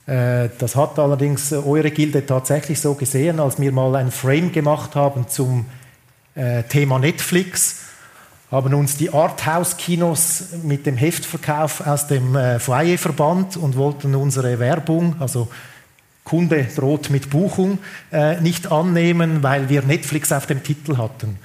Äh, das hat allerdings eure Gilde tatsächlich so gesehen, als wir mal ein Frame gemacht haben zum äh, Thema Netflix, haben uns die Arthouse-Kinos mit dem Heftverkauf aus dem äh, Foyer verbannt und wollten unsere Werbung, also Kunde droht mit Buchung, nicht annehmen, weil wir Netflix auf dem Titel hatten.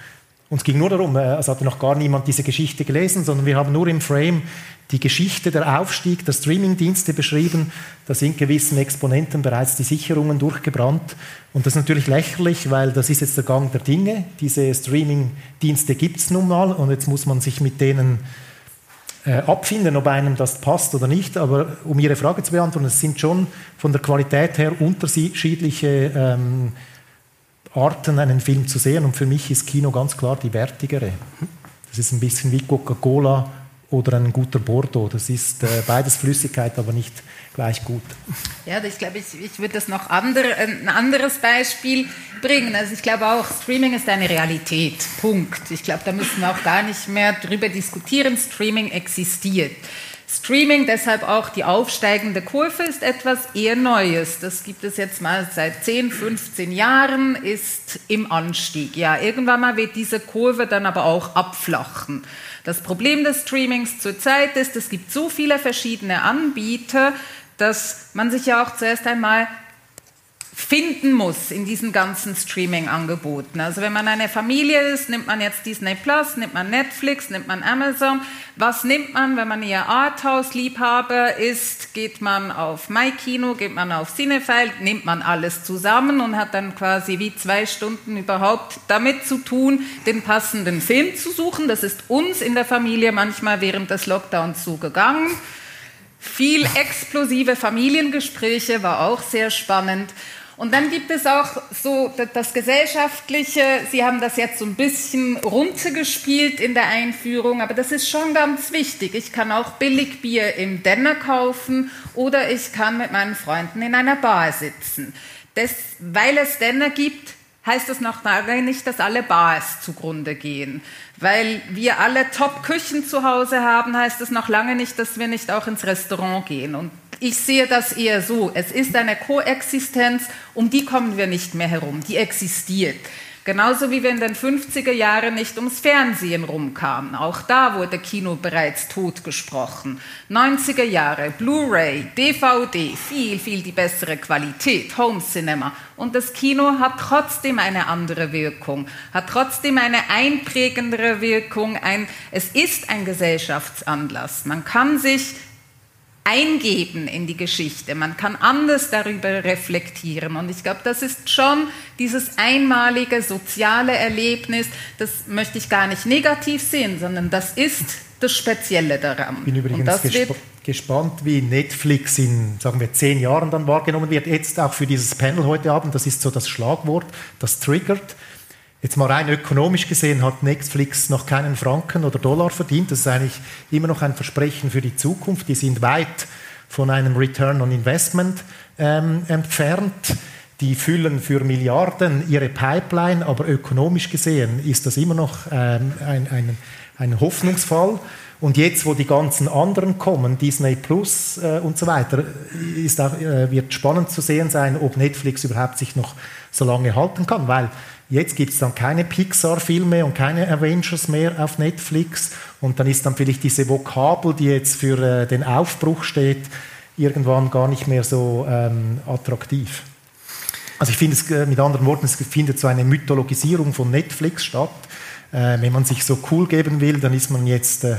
Uns ging nur darum, äh, es hatte noch gar niemand diese Geschichte gelesen, sondern wir haben nur im Frame die Geschichte der Aufstieg der Streamingdienste beschrieben. Da sind gewissen Exponenten bereits die Sicherungen durchgebrannt. Und das ist natürlich lächerlich, weil das ist jetzt der Gang der Dinge. Diese Streamingdienste gibt es nun mal und jetzt muss man sich mit denen äh, abfinden, ob einem das passt oder nicht. Aber um Ihre Frage zu beantworten, es sind schon von der Qualität her unterschiedliche ähm, Arten, einen Film zu sehen. Und für mich ist Kino ganz klar die wertigere. Das ist ein bisschen wie Coca-Cola oder ein guter Bordeaux. Das ist äh, beides Flüssigkeit, aber nicht gleich gut. Ja, ich glaube, ich, ich würde das noch andere, ein anderes Beispiel bringen. Also ich glaube auch, Streaming ist eine Realität. Punkt. Ich glaube, da müssen wir auch gar nicht mehr drüber diskutieren. Streaming existiert. Streaming, deshalb auch die aufsteigende Kurve, ist etwas eher Neues. Das gibt es jetzt mal seit 10, 15 Jahren, ist im Anstieg. Ja, irgendwann mal wird diese Kurve dann aber auch abflachen. Das Problem des Streamings zurzeit ist, es gibt so viele verschiedene Anbieter, dass man sich ja auch zuerst einmal finden muss in diesen ganzen Streaming-Angeboten. Also wenn man eine Familie ist, nimmt man jetzt Disney Plus, nimmt man Netflix, nimmt man Amazon. Was nimmt man, wenn man eher Arthouse-Liebhaber ist? Geht man auf MyKino, geht man auf Cinefile, nimmt man alles zusammen und hat dann quasi wie zwei Stunden überhaupt damit zu tun, den passenden Film zu suchen. Das ist uns in der Familie manchmal während des Lockdowns zugegangen. Viel explosive Familiengespräche war auch sehr spannend. Und dann gibt es auch so das Gesellschaftliche, Sie haben das jetzt so ein bisschen runtergespielt in der Einführung, aber das ist schon ganz wichtig. Ich kann auch Billigbier im Denner kaufen oder ich kann mit meinen Freunden in einer Bar sitzen. Das, weil es Denner gibt, heißt das noch lange nicht, dass alle Bars zugrunde gehen. Weil wir alle Top-Küchen zu Hause haben, heißt das noch lange nicht, dass wir nicht auch ins Restaurant gehen. Und ich sehe das eher so. Es ist eine Koexistenz, um die kommen wir nicht mehr herum. Die existiert. Genauso wie wir in den 50er Jahren nicht ums Fernsehen rumkamen. Auch da wurde Kino bereits totgesprochen. 90er Jahre, Blu-ray, DVD, viel, viel die bessere Qualität, Home Cinema. Und das Kino hat trotzdem eine andere Wirkung, hat trotzdem eine einprägendere Wirkung. Ein, es ist ein Gesellschaftsanlass. Man kann sich eingeben in die Geschichte. Man kann anders darüber reflektieren. Und ich glaube, das ist schon dieses einmalige soziale Erlebnis. Das möchte ich gar nicht negativ sehen, sondern das ist das Spezielle daran. Ich bin übrigens gesp gespannt, wie Netflix in, sagen wir, zehn Jahren dann wahrgenommen wird. Jetzt auch für dieses Panel heute Abend, das ist so das Schlagwort, das triggert. Jetzt mal rein ökonomisch gesehen hat Netflix noch keinen Franken oder Dollar verdient. Das ist eigentlich immer noch ein Versprechen für die Zukunft. Die sind weit von einem Return on Investment ähm, entfernt. die füllen für Milliarden ihre Pipeline, aber ökonomisch gesehen ist das immer noch ähm, ein, ein, ein Hoffnungsfall. Und jetzt, wo die ganzen anderen kommen, Disney Plus äh, und so weiter, ist auch, äh, wird spannend zu sehen sein, ob Netflix überhaupt sich noch so lange halten kann, weil jetzt gibt es dann keine Pixar-Filme und keine Avengers mehr auf Netflix und dann ist dann vielleicht diese Vokabel, die jetzt für äh, den Aufbruch steht, irgendwann gar nicht mehr so ähm, attraktiv. Also ich finde es äh, mit anderen Worten, es findet so eine Mythologisierung von Netflix statt äh, wenn man sich so cool geben will, dann ist man jetzt äh,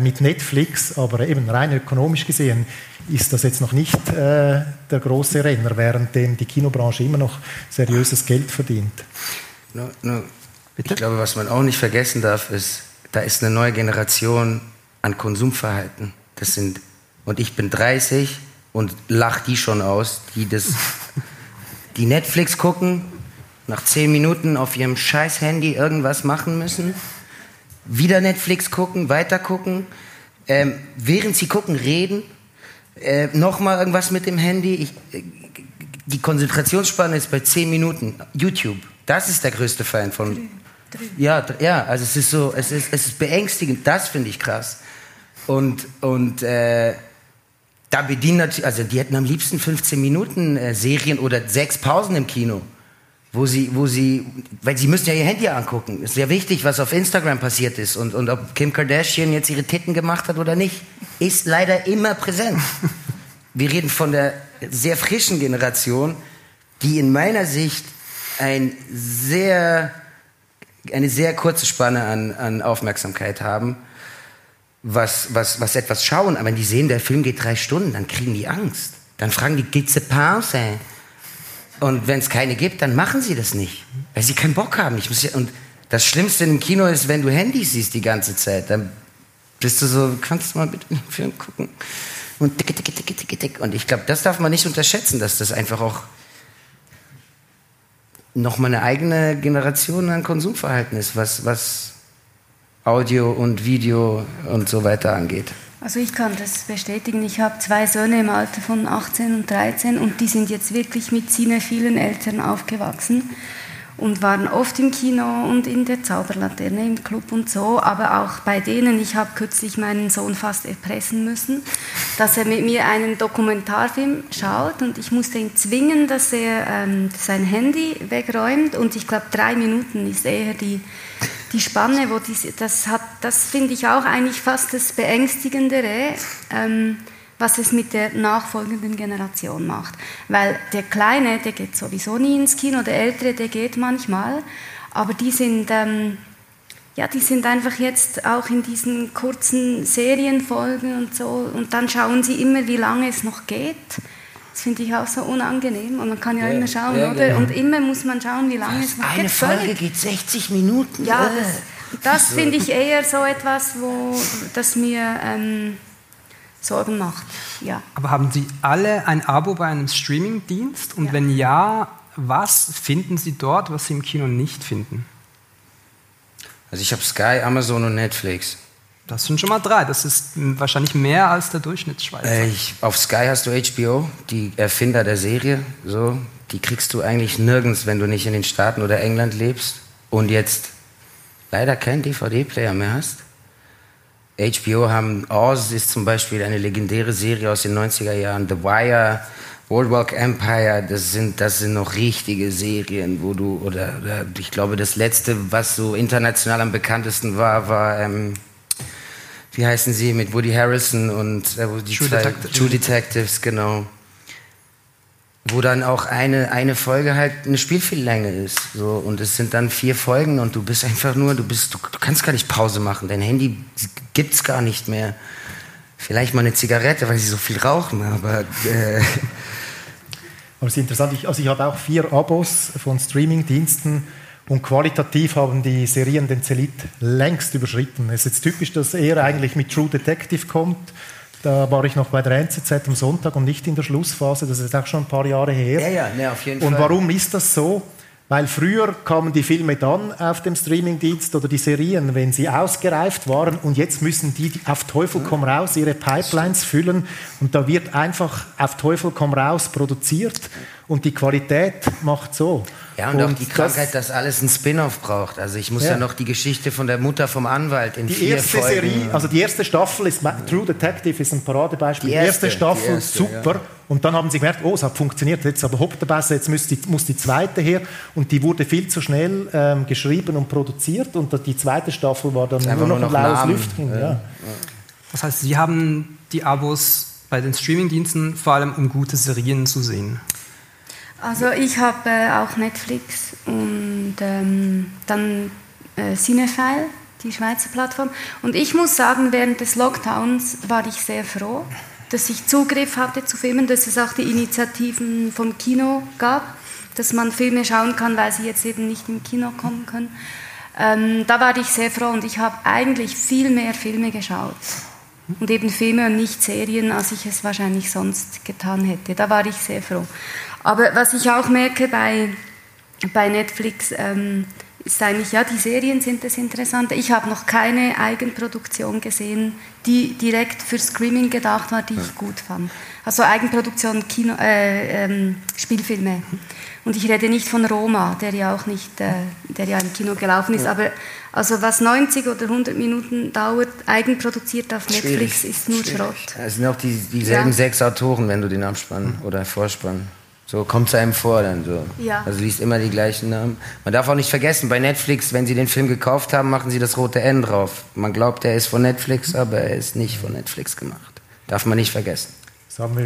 mit Netflix, aber eben rein ökonomisch gesehen ist das jetzt noch nicht äh, der große Renner, währenddem die Kinobranche immer noch seriöses Geld verdient. No, no. Ich glaube, was man auch nicht vergessen darf, ist, da ist eine neue Generation an Konsumverhalten. Das sind, und ich bin 30 und lach die schon aus, die das, die Netflix gucken nach zehn Minuten auf ihrem scheiß Handy irgendwas machen müssen, wieder Netflix gucken, weiter gucken, ähm, während sie gucken, reden, äh, nochmal irgendwas mit dem Handy. Ich, äh, die Konzentrationsspanne ist bei zehn Minuten. YouTube, das ist der größte Feind von. Ja, ja, also es ist so, es ist, es ist beängstigend, das finde ich krass. Und, und äh, da bedienen natürlich, also die hätten am liebsten 15 Minuten äh, Serien oder sechs Pausen im Kino wo sie, wo sie, weil sie müssen ja ihr Handy angucken. Ist sehr wichtig, was auf Instagram passiert ist und, und ob Kim Kardashian jetzt ihre Titten gemacht hat oder nicht, ist leider immer präsent. Wir reden von der sehr frischen Generation, die in meiner Sicht ein sehr, eine sehr kurze Spanne an, an Aufmerksamkeit haben, was, was, was etwas schauen. Aber wenn die sehen, der Film geht drei Stunden, dann kriegen die Angst. Dann fragen die, geht's Pause? Und wenn es keine gibt, dann machen sie das nicht, weil sie keinen Bock haben. Ich muss ja, und das Schlimmste im Kino ist, wenn du Handys siehst die ganze Zeit. Dann bist du so, kannst du mal bitte den Film gucken? Und tick, tick, tick, tick, tick. Und ich glaube, das darf man nicht unterschätzen, dass das einfach auch nochmal eine eigene Generation an Konsumverhalten ist, was, was Audio und Video und so weiter angeht. Also ich kann das bestätigen. Ich habe zwei Söhne im Alter von 18 und 13 und die sind jetzt wirklich mit vielen Eltern aufgewachsen und waren oft im Kino und in der Zauberlaterne im Club und so, aber auch bei denen, ich habe kürzlich meinen Sohn fast erpressen müssen, dass er mit mir einen Dokumentarfilm schaut. Und ich musste ihn zwingen, dass er ähm, sein Handy wegräumt. Und ich glaube drei Minuten ist eher die, die Spanne, wo die, das hat, das finde ich auch eigentlich fast das Beängstigendere. Ähm, was es mit der nachfolgenden Generation macht. Weil der Kleine, der geht sowieso nie ins Kino, der Ältere, der geht manchmal, aber die sind, ähm, ja, die sind einfach jetzt auch in diesen kurzen Serienfolgen und so und dann schauen sie immer, wie lange es noch geht. Das finde ich auch so unangenehm und man kann ja, ja immer schauen, ja, oder? Genau. Und immer muss man schauen, wie lange Was, es noch eine geht. Eine Folge geht 60 Minuten. Ja, das, das finde ich eher so etwas, wo das mir ähm, Sorgen macht. Ja. Aber haben Sie alle ein Abo bei einem Streamingdienst? Und ja. wenn ja, was finden Sie dort, was Sie im Kino nicht finden? Also ich habe Sky, Amazon und Netflix. Das sind schon mal drei. Das ist wahrscheinlich mehr als der Durchschnittsschweizer. Äh, ich, auf Sky hast du HBO, die Erfinder der Serie. So, die kriegst du eigentlich nirgends, wenn du nicht in den Staaten oder England lebst und jetzt leider keinen DVD-Player mehr hast. HBO haben, Oz ist zum Beispiel eine legendäre Serie aus den 90er Jahren, The Wire, Boardwalk Empire, das sind, das sind noch richtige Serien, wo du, oder, oder ich glaube, das letzte, was so international am bekanntesten war, war, ähm, wie heißen sie, mit Woody Harrison und äh, die True, zwei, Detective. True Detectives, genau wo dann auch eine, eine Folge halt eine Spielfilmlänge ist. So. Und es sind dann vier Folgen und du bist einfach nur, du bist, du, du kannst gar nicht Pause machen. Dein Handy gibt's gar nicht mehr. Vielleicht mal eine Zigarette, weil sie so viel rauchen, aber. Äh aber es ist interessant, ich, also ich habe auch vier Abos von Streamingdiensten und qualitativ haben die Serien den Zenit längst überschritten. Es ist jetzt typisch, dass er eigentlich mit True Detective kommt da war ich noch bei der NZZ am Sonntag und nicht in der Schlussphase. Das ist auch schon ein paar Jahre her. Ja, ja, ne, auf jeden und Fall. warum ist das so? Weil früher kamen die Filme dann auf dem Streamingdienst oder die Serien, wenn sie ausgereift waren und jetzt müssen die auf Teufel komm raus ihre Pipelines füllen und da wird einfach auf Teufel komm raus produziert und die Qualität macht so. Ja, und, und auch die Krankheit, das, dass alles ein Spin-off braucht. Also ich muss ja. ja. noch die Geschichte von der Mutter vom Anwalt in die vier erste Folgen. Serie, also die erste Staffel ist True Detective ist ein Paradebeispiel. Die erste, erste Staffel die erste, super. Ja. Und dann haben sie gemerkt, oh, es hat funktioniert, jetzt aber hopp der besser, jetzt muss die, muss die zweite her. Und die wurde viel zu schnell ähm, geschrieben und produziert. Und die zweite Staffel war dann nur noch, ein blaues Lüftchen. Ja. Das heißt, Sie haben die Abos bei den Streamingdiensten vor allem, um gute Serien zu sehen. Also ich habe äh, auch Netflix und ähm, dann äh, Cinefile, die Schweizer Plattform. Und ich muss sagen, während des Lockdowns war ich sehr froh, dass ich Zugriff hatte zu Filmen, dass es auch die Initiativen vom Kino gab, dass man Filme schauen kann, weil sie jetzt eben nicht im Kino kommen können. Ähm, da war ich sehr froh und ich habe eigentlich viel mehr Filme geschaut. Und eben Filme und nicht Serien, als ich es wahrscheinlich sonst getan hätte. Da war ich sehr froh. Aber was ich auch merke bei, bei Netflix, ähm, ist eigentlich, ja, die Serien sind das Interessante. Ich habe noch keine Eigenproduktion gesehen, die direkt für Streaming gedacht war, die ich gut fand. Also Eigenproduktion, Kino, äh, ähm, Spielfilme. Und ich rede nicht von Roma, der ja auch nicht, äh, der ja im Kino gelaufen ist, aber also was 90 oder 100 Minuten dauert, eigenproduziert auf Netflix, Schwierig. ist nur Schwierig. Schrott. Es sind auch die, dieselben ja. sechs Autoren, wenn du den Abspann oder Vorspann so kommt es einem vor dann so. Ja. Also liest immer die gleichen Namen. Man darf auch nicht vergessen, bei Netflix, wenn sie den Film gekauft haben, machen sie das rote N drauf. Man glaubt, er ist von Netflix, aber er ist nicht von Netflix gemacht. Darf man nicht vergessen.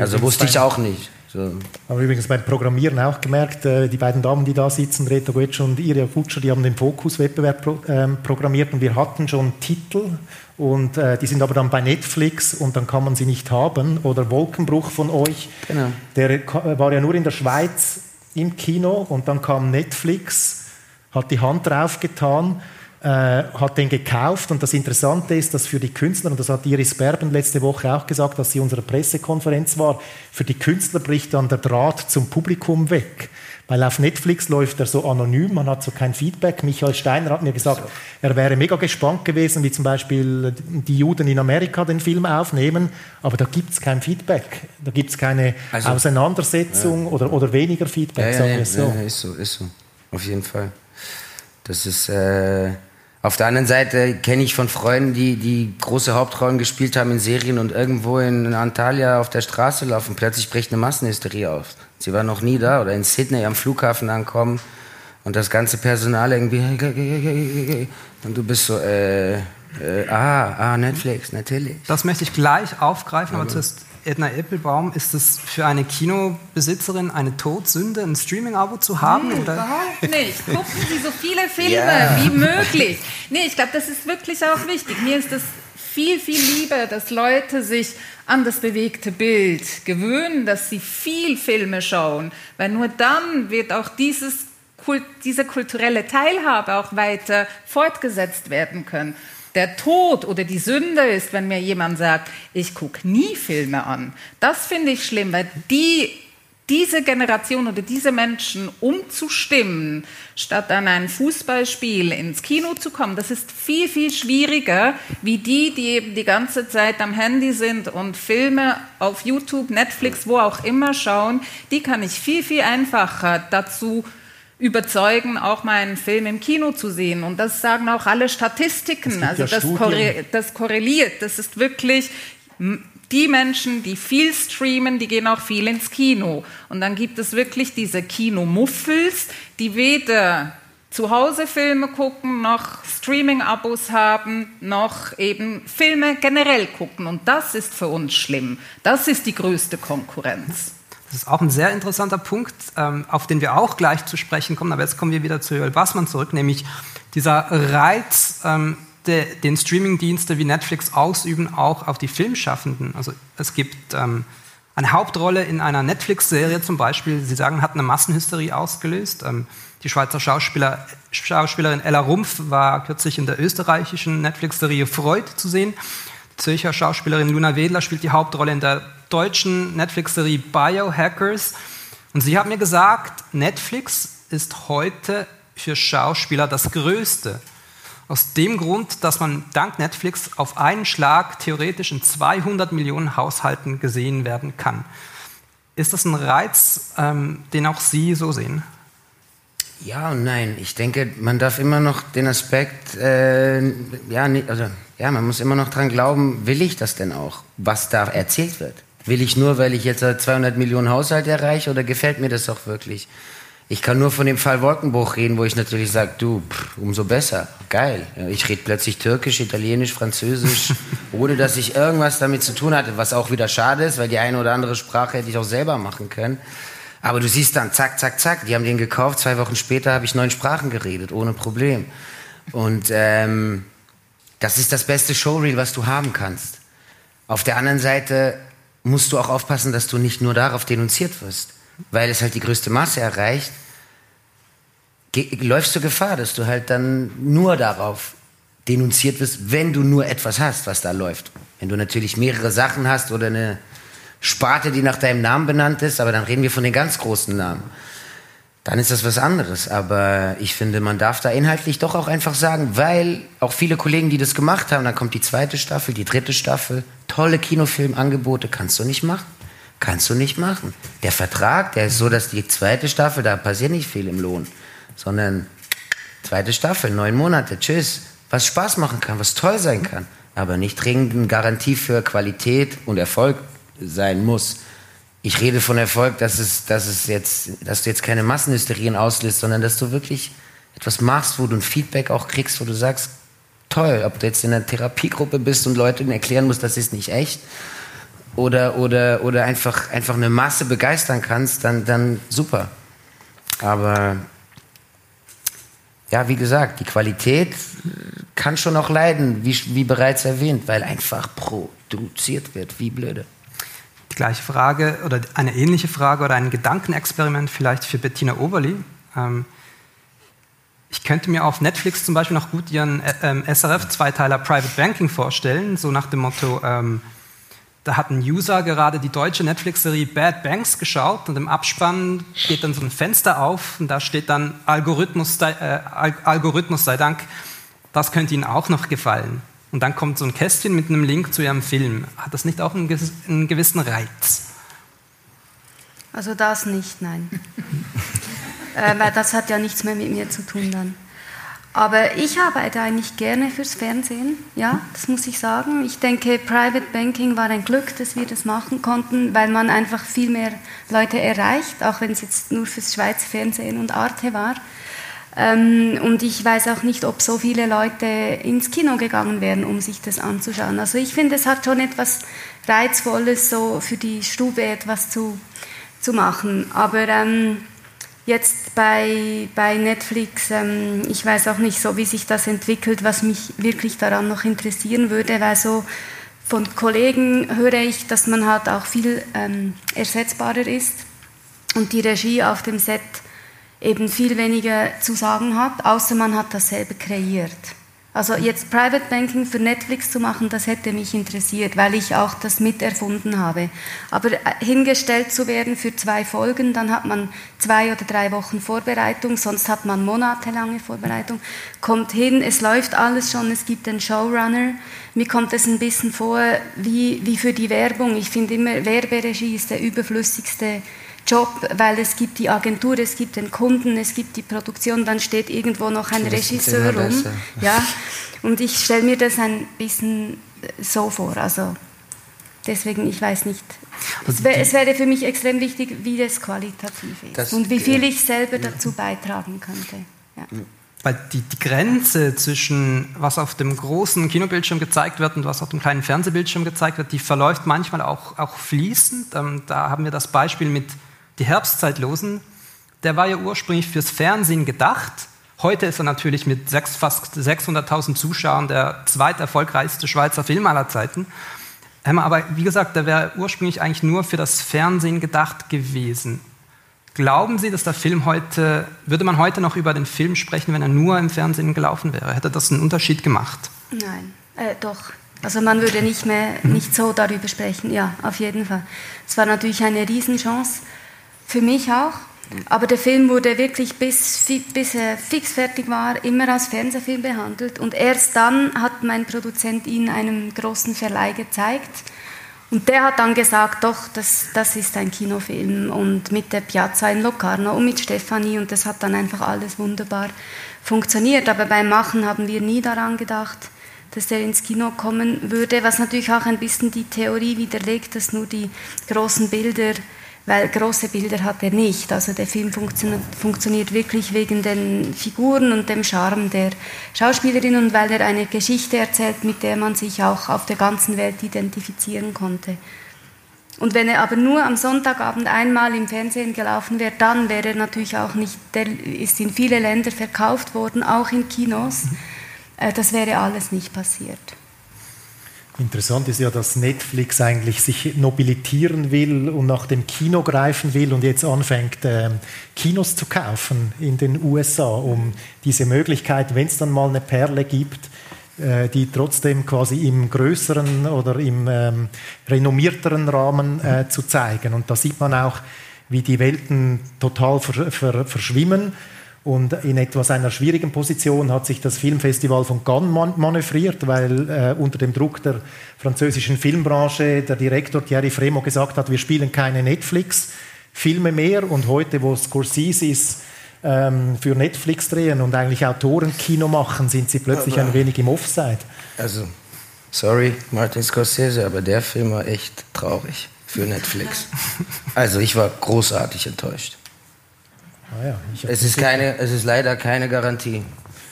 Also wusste ich auch nicht. So. Haben wir übrigens beim Programmieren auch gemerkt, äh, die beiden Damen, die da sitzen, Reto Guetsch und Iria Futscher, die haben den Fokus-Wettbewerb ähm, programmiert und wir hatten schon Titel und äh, die sind aber dann bei Netflix und dann kann man sie nicht haben. Oder Wolkenbruch von euch, genau. der äh, war ja nur in der Schweiz im Kino und dann kam Netflix, hat die Hand drauf getan äh, hat den gekauft. Und das Interessante ist, dass für die Künstler, und das hat Iris Berben letzte Woche auch gesagt, dass sie unserer Pressekonferenz war, für die Künstler bricht dann der Draht zum Publikum weg. Weil auf Netflix läuft er so anonym, man hat so kein Feedback. Michael Steiner hat mir gesagt, er wäre mega gespannt gewesen, wie zum Beispiel die Juden in Amerika den Film aufnehmen, aber da gibt es kein Feedback. Da gibt es keine also, Auseinandersetzung ja. oder, oder weniger Feedback, ja, ja, sagen wir so. Ja, ist so, ist so. Auf jeden Fall. Das ist... Äh auf der anderen Seite kenne ich von Freunden, die, die große Hauptrollen gespielt haben in Serien und irgendwo in Antalya auf der Straße laufen. Plötzlich bricht eine Massenhysterie auf. Sie war noch nie da oder in Sydney am Flughafen ankommen und das ganze Personal irgendwie und du bist so, äh, äh, ah, ah, Netflix, natürlich. Das möchte ich gleich aufgreifen, aber zuerst Edna Eppelbaum, ist es für eine Kinobesitzerin eine Todsünde, ein Streaming-Abo zu haben? Nee, oder? überhaupt nicht. Gucken Sie so viele Filme ja. wie möglich. Nee, ich glaube, das ist wirklich auch wichtig. Mir ist es viel, viel lieber, dass Leute sich an das bewegte Bild gewöhnen, dass sie viel Filme schauen, weil nur dann wird auch dieses, diese kulturelle Teilhabe auch weiter fortgesetzt werden können der Tod oder die Sünde ist, wenn mir jemand sagt, ich gucke nie Filme an. Das finde ich schlimm, weil die, diese Generation oder diese Menschen umzustimmen, statt an ein Fußballspiel ins Kino zu kommen, das ist viel, viel schwieriger, wie die, die eben die ganze Zeit am Handy sind und Filme auf YouTube, Netflix, wo auch immer schauen, die kann ich viel, viel einfacher dazu überzeugen, auch mal einen Film im Kino zu sehen. Und das sagen auch alle Statistiken. Also ja das, korre das korreliert. Das ist wirklich die Menschen, die viel streamen, die gehen auch viel ins Kino. Und dann gibt es wirklich diese Kinomuffels, die weder zu Hause Filme gucken, noch Streaming-Abos haben, noch eben Filme generell gucken. Und das ist für uns schlimm. Das ist die größte Konkurrenz. Das ist auch ein sehr interessanter Punkt, ähm, auf den wir auch gleich zu sprechen kommen. Aber jetzt kommen wir wieder zu Joel Bassmann zurück, nämlich dieser Reiz, de, den Streamingdienste wie Netflix ausüben, auch auf die Filmschaffenden. Also es gibt ähm, eine Hauptrolle in einer Netflix-Serie zum Beispiel, Sie sagen, hat eine Massenhysterie ausgelöst. Ähm, die Schweizer Schauspieler, Schauspielerin Ella Rumpf war kürzlich in der österreichischen Netflix-Serie Freud zu sehen. Die Zürcher Schauspielerin Luna Wedler spielt die Hauptrolle in der deutschen Netflix-Serie Biohackers. Und sie hat mir gesagt, Netflix ist heute für Schauspieler das Größte. Aus dem Grund, dass man dank Netflix auf einen Schlag theoretisch in 200 Millionen Haushalten gesehen werden kann. Ist das ein Reiz, ähm, den auch Sie so sehen? Ja und nein. Ich denke, man darf immer noch den Aspekt, äh, ja, also, ja, man muss immer noch dran glauben, will ich das denn auch, was da erzählt wird? Will ich nur, weil ich jetzt 200 Millionen Haushalte erreiche oder gefällt mir das auch wirklich? Ich kann nur von dem Fall Wolkenbruch reden, wo ich natürlich sage, du, pff, umso besser, geil. Ich rede plötzlich Türkisch, Italienisch, Französisch, ohne dass ich irgendwas damit zu tun hatte, was auch wieder schade ist, weil die eine oder andere Sprache hätte ich auch selber machen können. Aber du siehst dann, zack, zack, zack, die haben den gekauft, zwei Wochen später habe ich neun Sprachen geredet, ohne Problem. Und ähm, das ist das beste Showreel, was du haben kannst. Auf der anderen Seite musst du auch aufpassen, dass du nicht nur darauf denunziert wirst, weil es halt die größte Masse erreicht. läufst du Gefahr, dass du halt dann nur darauf denunziert wirst, wenn du nur etwas hast, was da läuft. Wenn du natürlich mehrere Sachen hast oder eine Sparte, die nach deinem Namen benannt ist, aber dann reden wir von den ganz großen Namen. Dann ist das was anderes. Aber ich finde, man darf da inhaltlich doch auch einfach sagen, weil auch viele Kollegen, die das gemacht haben, dann kommt die zweite Staffel, die dritte Staffel, tolle Kinofilmangebote, kannst du nicht machen. Kannst du nicht machen. Der Vertrag, der ist so, dass die zweite Staffel, da passiert nicht viel im Lohn, sondern zweite Staffel, neun Monate, tschüss. Was Spaß machen kann, was toll sein kann, aber nicht dringend eine Garantie für Qualität und Erfolg sein muss. Ich rede von Erfolg, dass, es, dass, es jetzt, dass du jetzt keine Massenhysterien auslöst, sondern dass du wirklich etwas machst, wo du ein Feedback auch kriegst, wo du sagst, toll, ob du jetzt in einer Therapiegruppe bist und Leuten erklären musst, das ist nicht echt, oder, oder, oder einfach, einfach eine Masse begeistern kannst, dann, dann super. Aber ja, wie gesagt, die Qualität kann schon auch leiden, wie, wie bereits erwähnt, weil einfach produziert wird, wie blöde die gleiche Frage oder eine ähnliche Frage oder ein Gedankenexperiment vielleicht für Bettina Oberli. Ähm, ich könnte mir auf Netflix zum Beispiel noch gut ihren äh, ähm, SRF-Zweiteiler Private Banking vorstellen, so nach dem Motto, ähm, da hat ein User gerade die deutsche Netflix-Serie Bad Banks geschaut und im Abspann geht dann so ein Fenster auf und da steht dann Algorithmus, äh, Algorithmus sei Dank, das könnte Ihnen auch noch gefallen. Und dann kommt so ein Kästchen mit einem Link zu Ihrem Film. Hat das nicht auch einen, gewissen Reiz? Also das nicht, nein. äh, weil das hat ja nichts mehr mit mir zu tun dann. Aber ich arbeite eigentlich gerne fürs Fernsehen, ja, das muss ich sagen. Ich denke, Private Banking war ein Glück, dass wir das machen konnten, weil man einfach viel mehr Leute erreicht, auch wenn es jetzt nur fürs Schweizer Fernsehen und Arte war. Ähm, und ich weiß auch nicht, ob so viele Leute ins Kino gegangen wären, um sich das anzuschauen. Also ich finde, es hat schon etwas Reizvolles, so für die Stube etwas zu, zu machen. Aber ähm, jetzt bei, bei Netflix, ähm, ich weiß auch nicht so, wie sich das entwickelt, was mich wirklich daran noch interessieren würde, weil so von Kollegen höre ich, dass man halt auch viel ähm, ersetzbarer ist und die Regie auf dem Set eben viel weniger zu sagen hat, außer man hat das selber kreiert. Also jetzt Private Banking für Netflix zu machen, das hätte mich interessiert, weil ich auch das miterfunden habe. Aber äh, hingestellt zu werden für zwei Folgen, dann hat man zwei oder drei Wochen Vorbereitung, sonst hat man monatelange Vorbereitung. Kommt hin, es läuft alles schon, es gibt einen Showrunner. Mir kommt es ein bisschen vor wie, wie für die Werbung. Ich finde immer, Werberegie ist der überflüssigste Job, weil es gibt die Agentur, es gibt den Kunden, es gibt die Produktion, dann steht irgendwo noch ein Regisseur rum. Ja, und ich stelle mir das ein bisschen so vor. Also deswegen, ich weiß nicht. Es, wär, es, wäre für mich extrem wichtig, wie das qualitativ ist das, und wie viel ich selber dazu beitragen könnte. Ja. Weil die, die, Grenze zwischen was auf dem großen Kinobildschirm gezeigt wird und was auf dem kleinen Fernsehbildschirm gezeigt wird, die verläuft manchmal auch, auch fließend. Ähm, da haben wir das Beispiel mit die Herbstzeitlosen, der war ja ursprünglich fürs Fernsehen gedacht. Heute ist er natürlich mit sechs, fast 600.000 Zuschauern der zweiterfolgreichste Schweizer Film aller Zeiten. Aber wie gesagt, der wäre ursprünglich eigentlich nur für das Fernsehen gedacht gewesen. Glauben Sie, dass der Film heute, würde man heute noch über den Film sprechen, wenn er nur im Fernsehen gelaufen wäre? Hätte das einen Unterschied gemacht? Nein, äh, doch. Also man würde nicht mehr, nicht so darüber sprechen. Ja, auf jeden Fall. Es war natürlich eine Riesenchance. Für mich auch, Aber der Film wurde wirklich bis, bis er fix fertig war, immer als Fernsehfilm behandelt. Und erst dann hat mein Produzent ihn einem großen Verleih gezeigt. Und der hat dann gesagt, doch, das, das ist ein Kinofilm und mit der Piazza in Locarno und mit Stefanie und das hat dann einfach alles wunderbar funktioniert. Aber beim Machen haben wir nie daran gedacht, dass er ins Kino kommen würde, was natürlich auch ein bisschen die Theorie widerlegt, dass nur die großen Bilder weil große Bilder hat er nicht. Also der Film funktioniert, wirklich wegen den Figuren und dem Charme der Schauspielerin und weil er eine Geschichte erzählt, mit der man sich auch auf der ganzen Welt identifizieren konnte. Und wenn er aber nur am Sonntagabend einmal im Fernsehen gelaufen wäre, dann wäre er natürlich auch nicht, der ist in viele Länder verkauft worden, auch in Kinos. Äh, das wäre alles nicht passiert. Interessant ist ja, dass Netflix eigentlich sich nobilitieren will und nach dem Kino greifen will und jetzt anfängt, äh, Kinos zu kaufen in den USA, um diese Möglichkeit, wenn es dann mal eine Perle gibt, äh, die trotzdem quasi im größeren oder im ähm, renommierteren Rahmen äh, zu zeigen. Und da sieht man auch, wie die Welten total ver ver verschwimmen. Und in etwas einer schwierigen Position hat sich das Filmfestival von Cannes man manövriert, weil äh, unter dem Druck der französischen Filmbranche der Direktor Thierry Fremo gesagt hat, wir spielen keine Netflix-Filme mehr. Und heute, wo Scorsese ähm, für Netflix drehen und eigentlich Autorenkino machen, sind sie plötzlich aber, ein wenig im Offside. Also, sorry, Martin Scorsese, aber der Film war echt traurig für Netflix. Also, ich war großartig enttäuscht. Ah ja, es, ist keine, es ist leider keine Garantie,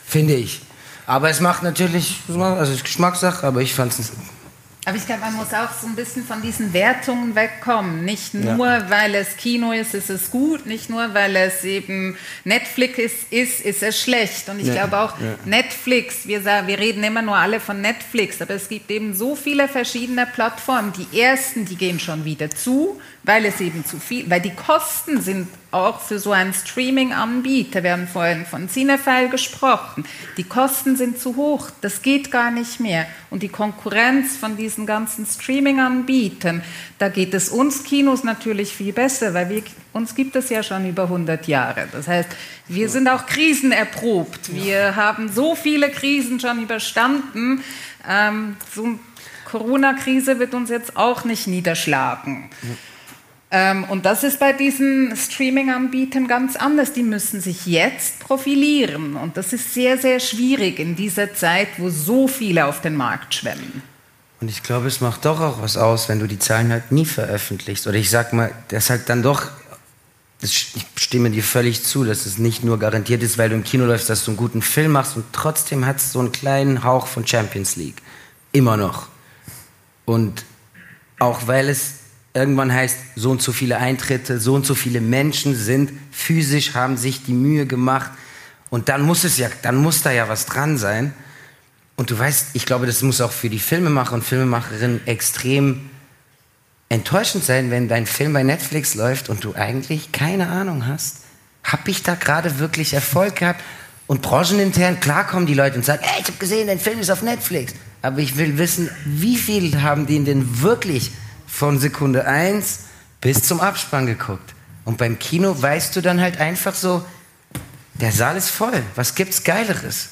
finde ich. Aber es macht natürlich, also es ist Geschmackssache, aber ich fand es aber ich glaube, man muss auch so ein bisschen von diesen Wertungen wegkommen. Nicht nur, ja. weil es Kino ist, ist es gut. Nicht nur, weil es eben Netflix ist, ist, ist es schlecht. Und ich ja. glaube auch, ja. Netflix, wir, sagen, wir reden immer nur alle von Netflix, aber es gibt eben so viele verschiedene Plattformen. Die ersten, die gehen schon wieder zu, weil es eben zu viel, weil die Kosten sind auch für so einen Streaming-Anbieter, wir haben vorhin von Cinefile gesprochen, die Kosten sind zu hoch, das geht gar nicht mehr. Und die Konkurrenz von diesen ganzen Streaming-Anbietern, da geht es uns Kinos natürlich viel besser, weil wir, uns gibt es ja schon über 100 Jahre. Das heißt, wir sind auch krisenerprobt. Wir haben so viele Krisen schon überstanden. Ähm, so eine Corona-Krise wird uns jetzt auch nicht niederschlagen. Ja. Ähm, und das ist bei diesen Streaming-Anbietern ganz anders. Die müssen sich jetzt profilieren. Und das ist sehr, sehr schwierig in dieser Zeit, wo so viele auf den Markt schwemmen. Und ich glaube, es macht doch auch was aus, wenn du die Zahlen halt nie veröffentlichst. Oder ich sag mal, das halt dann doch, ich stimme dir völlig zu, dass es nicht nur garantiert ist, weil du im Kino läufst, dass du einen guten Film machst und trotzdem hat es so einen kleinen Hauch von Champions League. Immer noch. Und auch weil es irgendwann heißt, so und so viele Eintritte, so und so viele Menschen sind physisch, haben sich die Mühe gemacht. Und dann muss es ja, dann muss da ja was dran sein. Und du weißt, ich glaube, das muss auch für die Filmemacher und Filmemacherinnen extrem enttäuschend sein, wenn dein Film bei Netflix läuft und du eigentlich keine Ahnung hast. Hab ich da gerade wirklich Erfolg gehabt? Und branchenintern, klar kommen die Leute und sagen, ey, ich habe gesehen, dein Film ist auf Netflix. Aber ich will wissen, wie viel haben die denn wirklich von Sekunde 1 bis zum Abspann geguckt. Und beim Kino weißt du dann halt einfach so, der Saal ist voll. Was gibt's Geileres?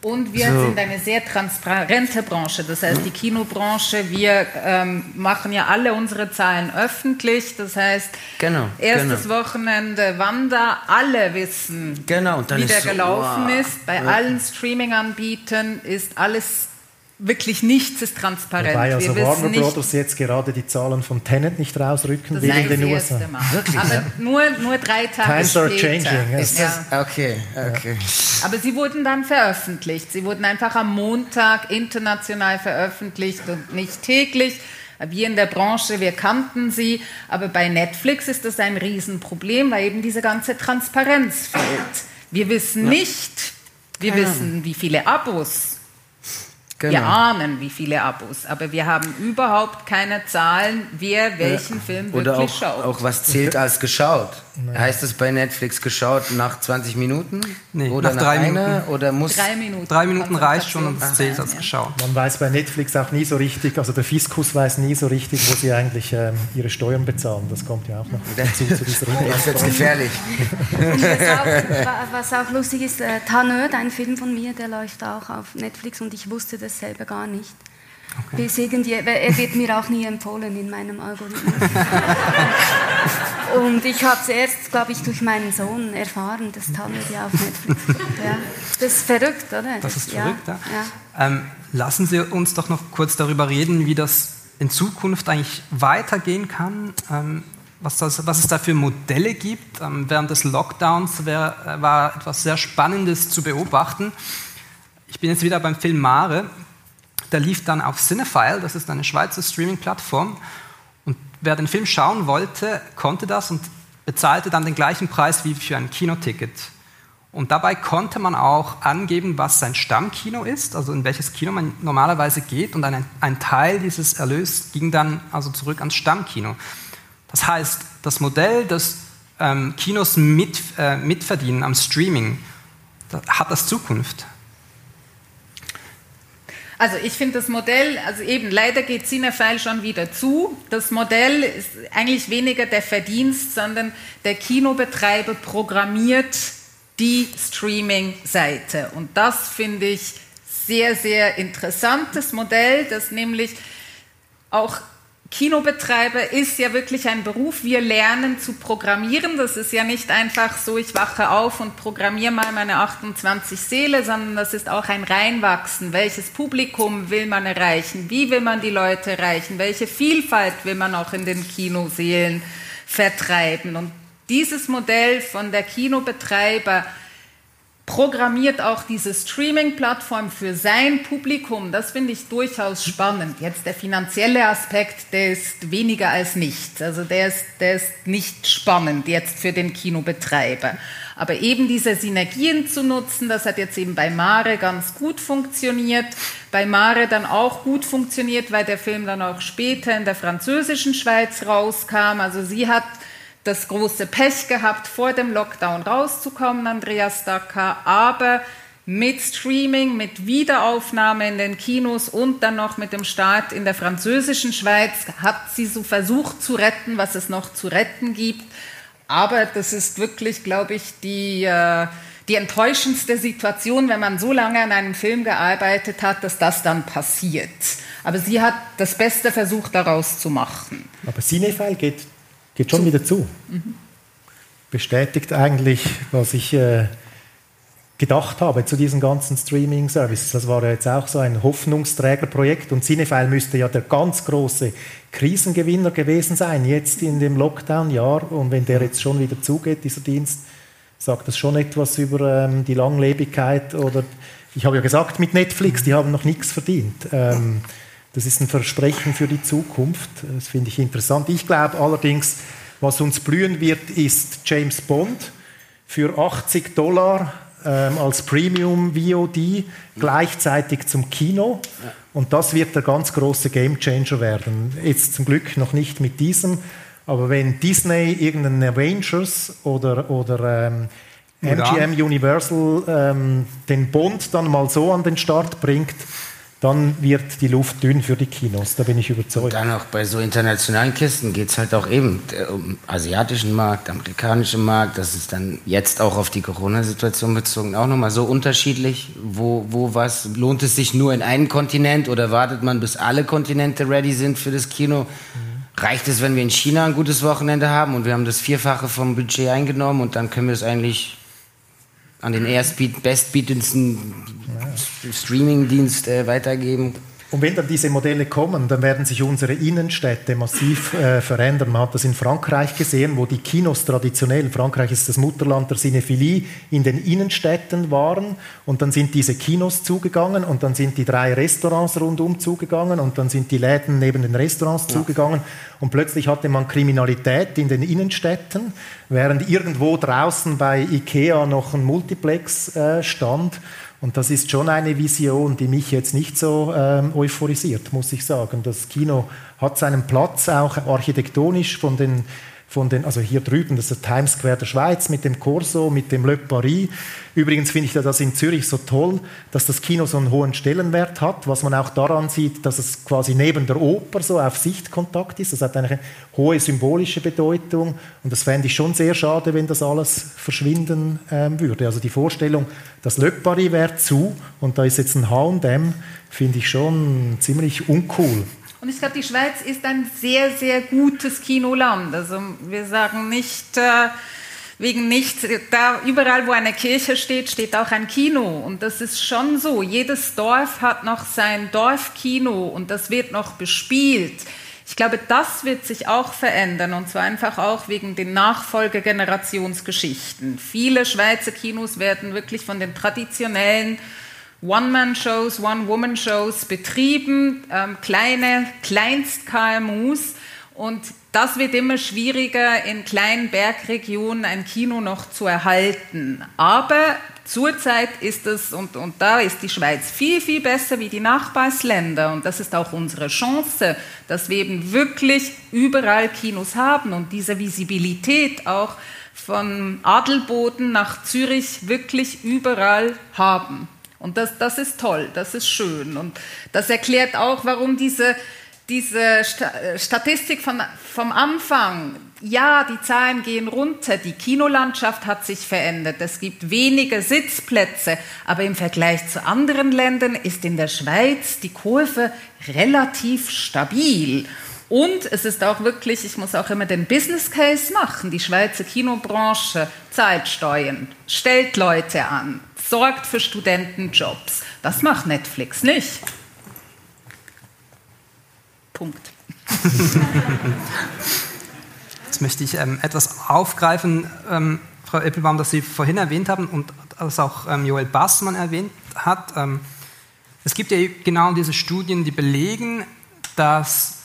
Und wir so. sind eine sehr transparente Branche. Das heißt, die Kinobranche, wir ähm, machen ja alle unsere Zahlen öffentlich. Das heißt, genau, erstes genau. Wochenende Wanda, alle wissen, genau, wie der so, gelaufen wow. ist. Bei ja. allen Streaming-Anbietern ist alles wirklich nichts ist transparent. Wobei also Wir Warner Brothers jetzt gerade die Zahlen von Tenet nicht rausrücken das will in den USA. Wirklich? Aber nur, nur drei Tage Times später. are changing. Ist das, okay, okay. Aber sie wurden dann veröffentlicht. Sie wurden einfach am Montag international veröffentlicht und nicht täglich. Wir in der Branche, wir kannten sie, aber bei Netflix ist das ein Riesenproblem, weil eben diese ganze Transparenz fehlt. Wir wissen ja. nicht, wir Keine wissen, wie viele Abos Wir Genau. ahnen, wie viele Abos, aber wir haben überhaupt keine Zahlen, wer welchen Film Oder wirklich auch, schaut. auch was zählt als geschaut? Heißt es bei Netflix geschaut nach 20 Minuten? Nee, oder nach drei? Minuten. Oder muss Drei Minuten. Drei Minuten reicht schon und es zählt als Ja. geschaut. Man weiß bei Netflix auch nie so richtig, also der Fiskus weiß nie so richtig, wo sie eigentlich ähm, ihre Steuern bezahlen. Das kommt ja auch noch dazu zu dieser Das ist jetzt gefährlich. Was auch, wa- was auch lustig ist, äh, Tanöd, ein Film von mir, der läuft auch auf Netflix und ich wusste das selber gar nicht. Bis irgendwie, er wird mir auch nie empfohlen in meinem Algorithmus. und ich habe es erst, glaube ich, durch meinen Sohn erfahren, dass Tanöd ja auf Netflix. Ja. Das ist verrückt, oder? Das ist verrückt, ja. ja. Ähm, lassen Sie uns doch noch kurz darüber reden, wie das in Zukunft eigentlich weitergehen kann. Ähm, was, das, was es da für Modelle gibt. Ähm, während des Lockdowns wär, äh, war etwas sehr Spannendes zu beobachten. Ich bin jetzt wieder beim Film Mare. Der lief dann auf Cinephile, das ist eine Schweizer Streaming-Plattform. Wer den Film schauen wollte, konnte das und bezahlte dann den gleichen Preis wie für ein Kinoticket. Und dabei konnte man auch angeben, was sein Stammkino ist, also in welches Kino man normalerweise geht. Und ein, ein Teil dieses Erlös ging dann also zurück ans Stammkino. Das heißt, das Modell des ähm, Kinos mit, äh, mitverdienen am Streaming, da, hat das Zukunft? Also ich finde das Modell, also eben leider geht Cinefile schon wieder zu. Das Modell ist eigentlich weniger der Verdienst, sondern der Kinobetreiber programmiert die Streaming-Seite. Und das finde ich sehr, sehr interessantes Modell, das nämlich auch Kinobetreiber ist ja wirklich ein Beruf. Wir lernen zu programmieren. Das ist ja nicht einfach so, ich wache auf und programmiere mal meine 28 Seele, sondern das ist auch ein Reinwachsen. Welches Publikum will man erreichen? Wie will man die Leute erreichen? Welche Vielfalt will man auch in den Kinoseelen vertreiben? Und dieses Modell von der Kinobetreiber programmiert auch diese Streaming-Plattform für sein Publikum. Das finde ich durchaus spannend. Jetzt der finanzielle Aspekt, der ist weniger als nichts. Also der ist, der ist nicht spannend jetzt für den Kinobetreiber. Aber eben diese Synergien zu nutzen, das hat jetzt eben bei Mare ganz gut funktioniert. Bei Mare dann auch gut funktioniert, weil der Film dann auch später in der französischen Schweiz rauskam. Also sie hat das große Pech gehabt, vor dem Lockdown rauszukommen, Andreas Dacker, aber mit Streaming, mit Wiederaufnahme in den Kinos und dann noch mit dem Start in der französischen Schweiz hat sie so versucht zu retten, was es noch zu retten gibt. Aber das ist wirklich, glaube ich, die, äh, die enttäuschendste Situation, wenn man so lange an einem Film gearbeitet hat, dass das dann passiert. Aber sie hat das Beste versucht, daraus zu machen. Aber Cinefile geht, geht schon wieder zu. Bestätigt eigentlich, was ich äh, gedacht habe zu diesen ganzen Streaming-Services. Das war ja jetzt auch so ein Hoffnungsträgerprojekt und Cinefile müsste ja der ganz große Krisengewinner gewesen sein, jetzt in dem Lockdown-Jahr. Und wenn der jetzt schon wieder zugeht, dieser Dienst, sagt das schon etwas über ähm, die Langlebigkeit oder ich habe ja gesagt, mit Netflix, die haben noch nichts verdient. Ähm, das ist ein Versprechen für die Zukunft. Das finde ich interessant. Ich glaube allerdings, was uns blühen wird, ist James Bond für 80 Dollar ähm, als Premium VOD gleichzeitig zum Kino. Und das wird der ganz große Gamechanger werden. Jetzt zum Glück noch nicht mit diesem, aber wenn Disney irgendeinen Avengers oder, oder ähm, MGM Universal ähm, den Bond dann mal so an den Start bringt, dann wird die Luft dünn für die Kinos. Da bin ich überzeugt. Dann auch bei so internationalen Kisten geht es halt auch eben äh, um asiatischen Markt, amerikanischen Markt. Das ist dann jetzt auch auf die Corona-Situation bezogen auch nochmal so unterschiedlich. Wo, wo was? Lohnt es sich nur in einen Kontinent oder wartet man, bis alle Kontinente ready sind für das Kino? Reicht es, wenn wir in China ein gutes Wochenende haben und wir haben das Vierfache vom Budget eingenommen und dann können wir es eigentlich an den erstbiet bestbietendsten Streamingdienst äh, weitergeben? Und wenn dann diese Modelle kommen, dann werden sich unsere Innenstädte massiv äh, verändern. Man hat das in Frankreich gesehen, wo die Kinos traditionell, Frankreich ist das Mutterland der Cinephilie, in den Innenstädten waren. Und dann sind diese Kinos zugegangen und dann sind die drei Restaurants rundum zugegangen und dann sind die Läden neben den Restaurants ja. zugegangen. Und plötzlich hatte man Kriminalität in den Innenstädten, während irgendwo draußen bei Ikea noch ein Multiplex äh, stand. Und das ist schon eine Vision, die mich jetzt nicht so ähm, euphorisiert, muss ich sagen. Das Kino hat seinen Platz auch architektonisch von den von den, also hier drüben, das ist der Times Square der Schweiz mit dem Corso, mit dem Le Paris. Übrigens finde ich das in Zürich so toll, dass das Kino so einen hohen Stellenwert hat, was man auch daran sieht, dass es quasi neben der Oper so auf Sichtkontakt ist. Das hat eine hohe symbolische Bedeutung und das fände ich schon sehr schade, wenn das alles verschwinden ähm, würde. Also die Vorstellung, das Le Paris wäre zu und da ist jetzt ein H&M, finde ich schon ziemlich uncool. Und ich glaube, die Schweiz ist ein sehr, sehr gutes Kinoland. Also wir sagen nicht äh, wegen nichts, da überall, wo eine Kirche steht, steht auch ein Kino. Und das ist schon so. Jedes Dorf hat noch sein Dorfkino und das wird noch bespielt. Ich glaube, das wird sich auch verändern und zwar einfach auch wegen den Nachfolgegenerationsgeschichten. Viele Schweizer Kinos werden wirklich von den traditionellen One-Man-Shows, One-Woman-Shows betrieben, ähm, kleine Kleinst-KMUs. Und das wird immer schwieriger, in kleinen Bergregionen ein Kino noch zu erhalten. Aber zurzeit ist es, und, und da ist die Schweiz viel, viel besser wie die Nachbarsländer. Und das ist auch unsere Chance, dass wir eben wirklich überall Kinos haben und diese Visibilität auch von Adelboden nach Zürich wirklich überall haben. Und das, das ist toll, das ist schön. Und das erklärt auch, warum diese, diese äh, Statistik von, vom Anfang, ja, die Zahlen gehen runter, die Kinolandschaft hat sich verändert, es gibt weniger Sitzplätze, aber im Vergleich zu anderen Ländern ist in der Schweiz die Kurve relativ stabil. Und es ist auch wirklich, ich muss auch immer den Business Case machen. Die Schweizer Kinobranche zahlt Steuern, stellt Leute an, sorgt für Studentenjobs. Das macht Netflix nicht. Punkt. Jetzt möchte ich ähm, etwas aufgreifen, ähm, Frau Eppelbaum, das Sie vorhin erwähnt haben und das auch ähm, Joel Bassmann erwähnt hat. Ähm, es gibt ja genau diese Studien, die belegen, dass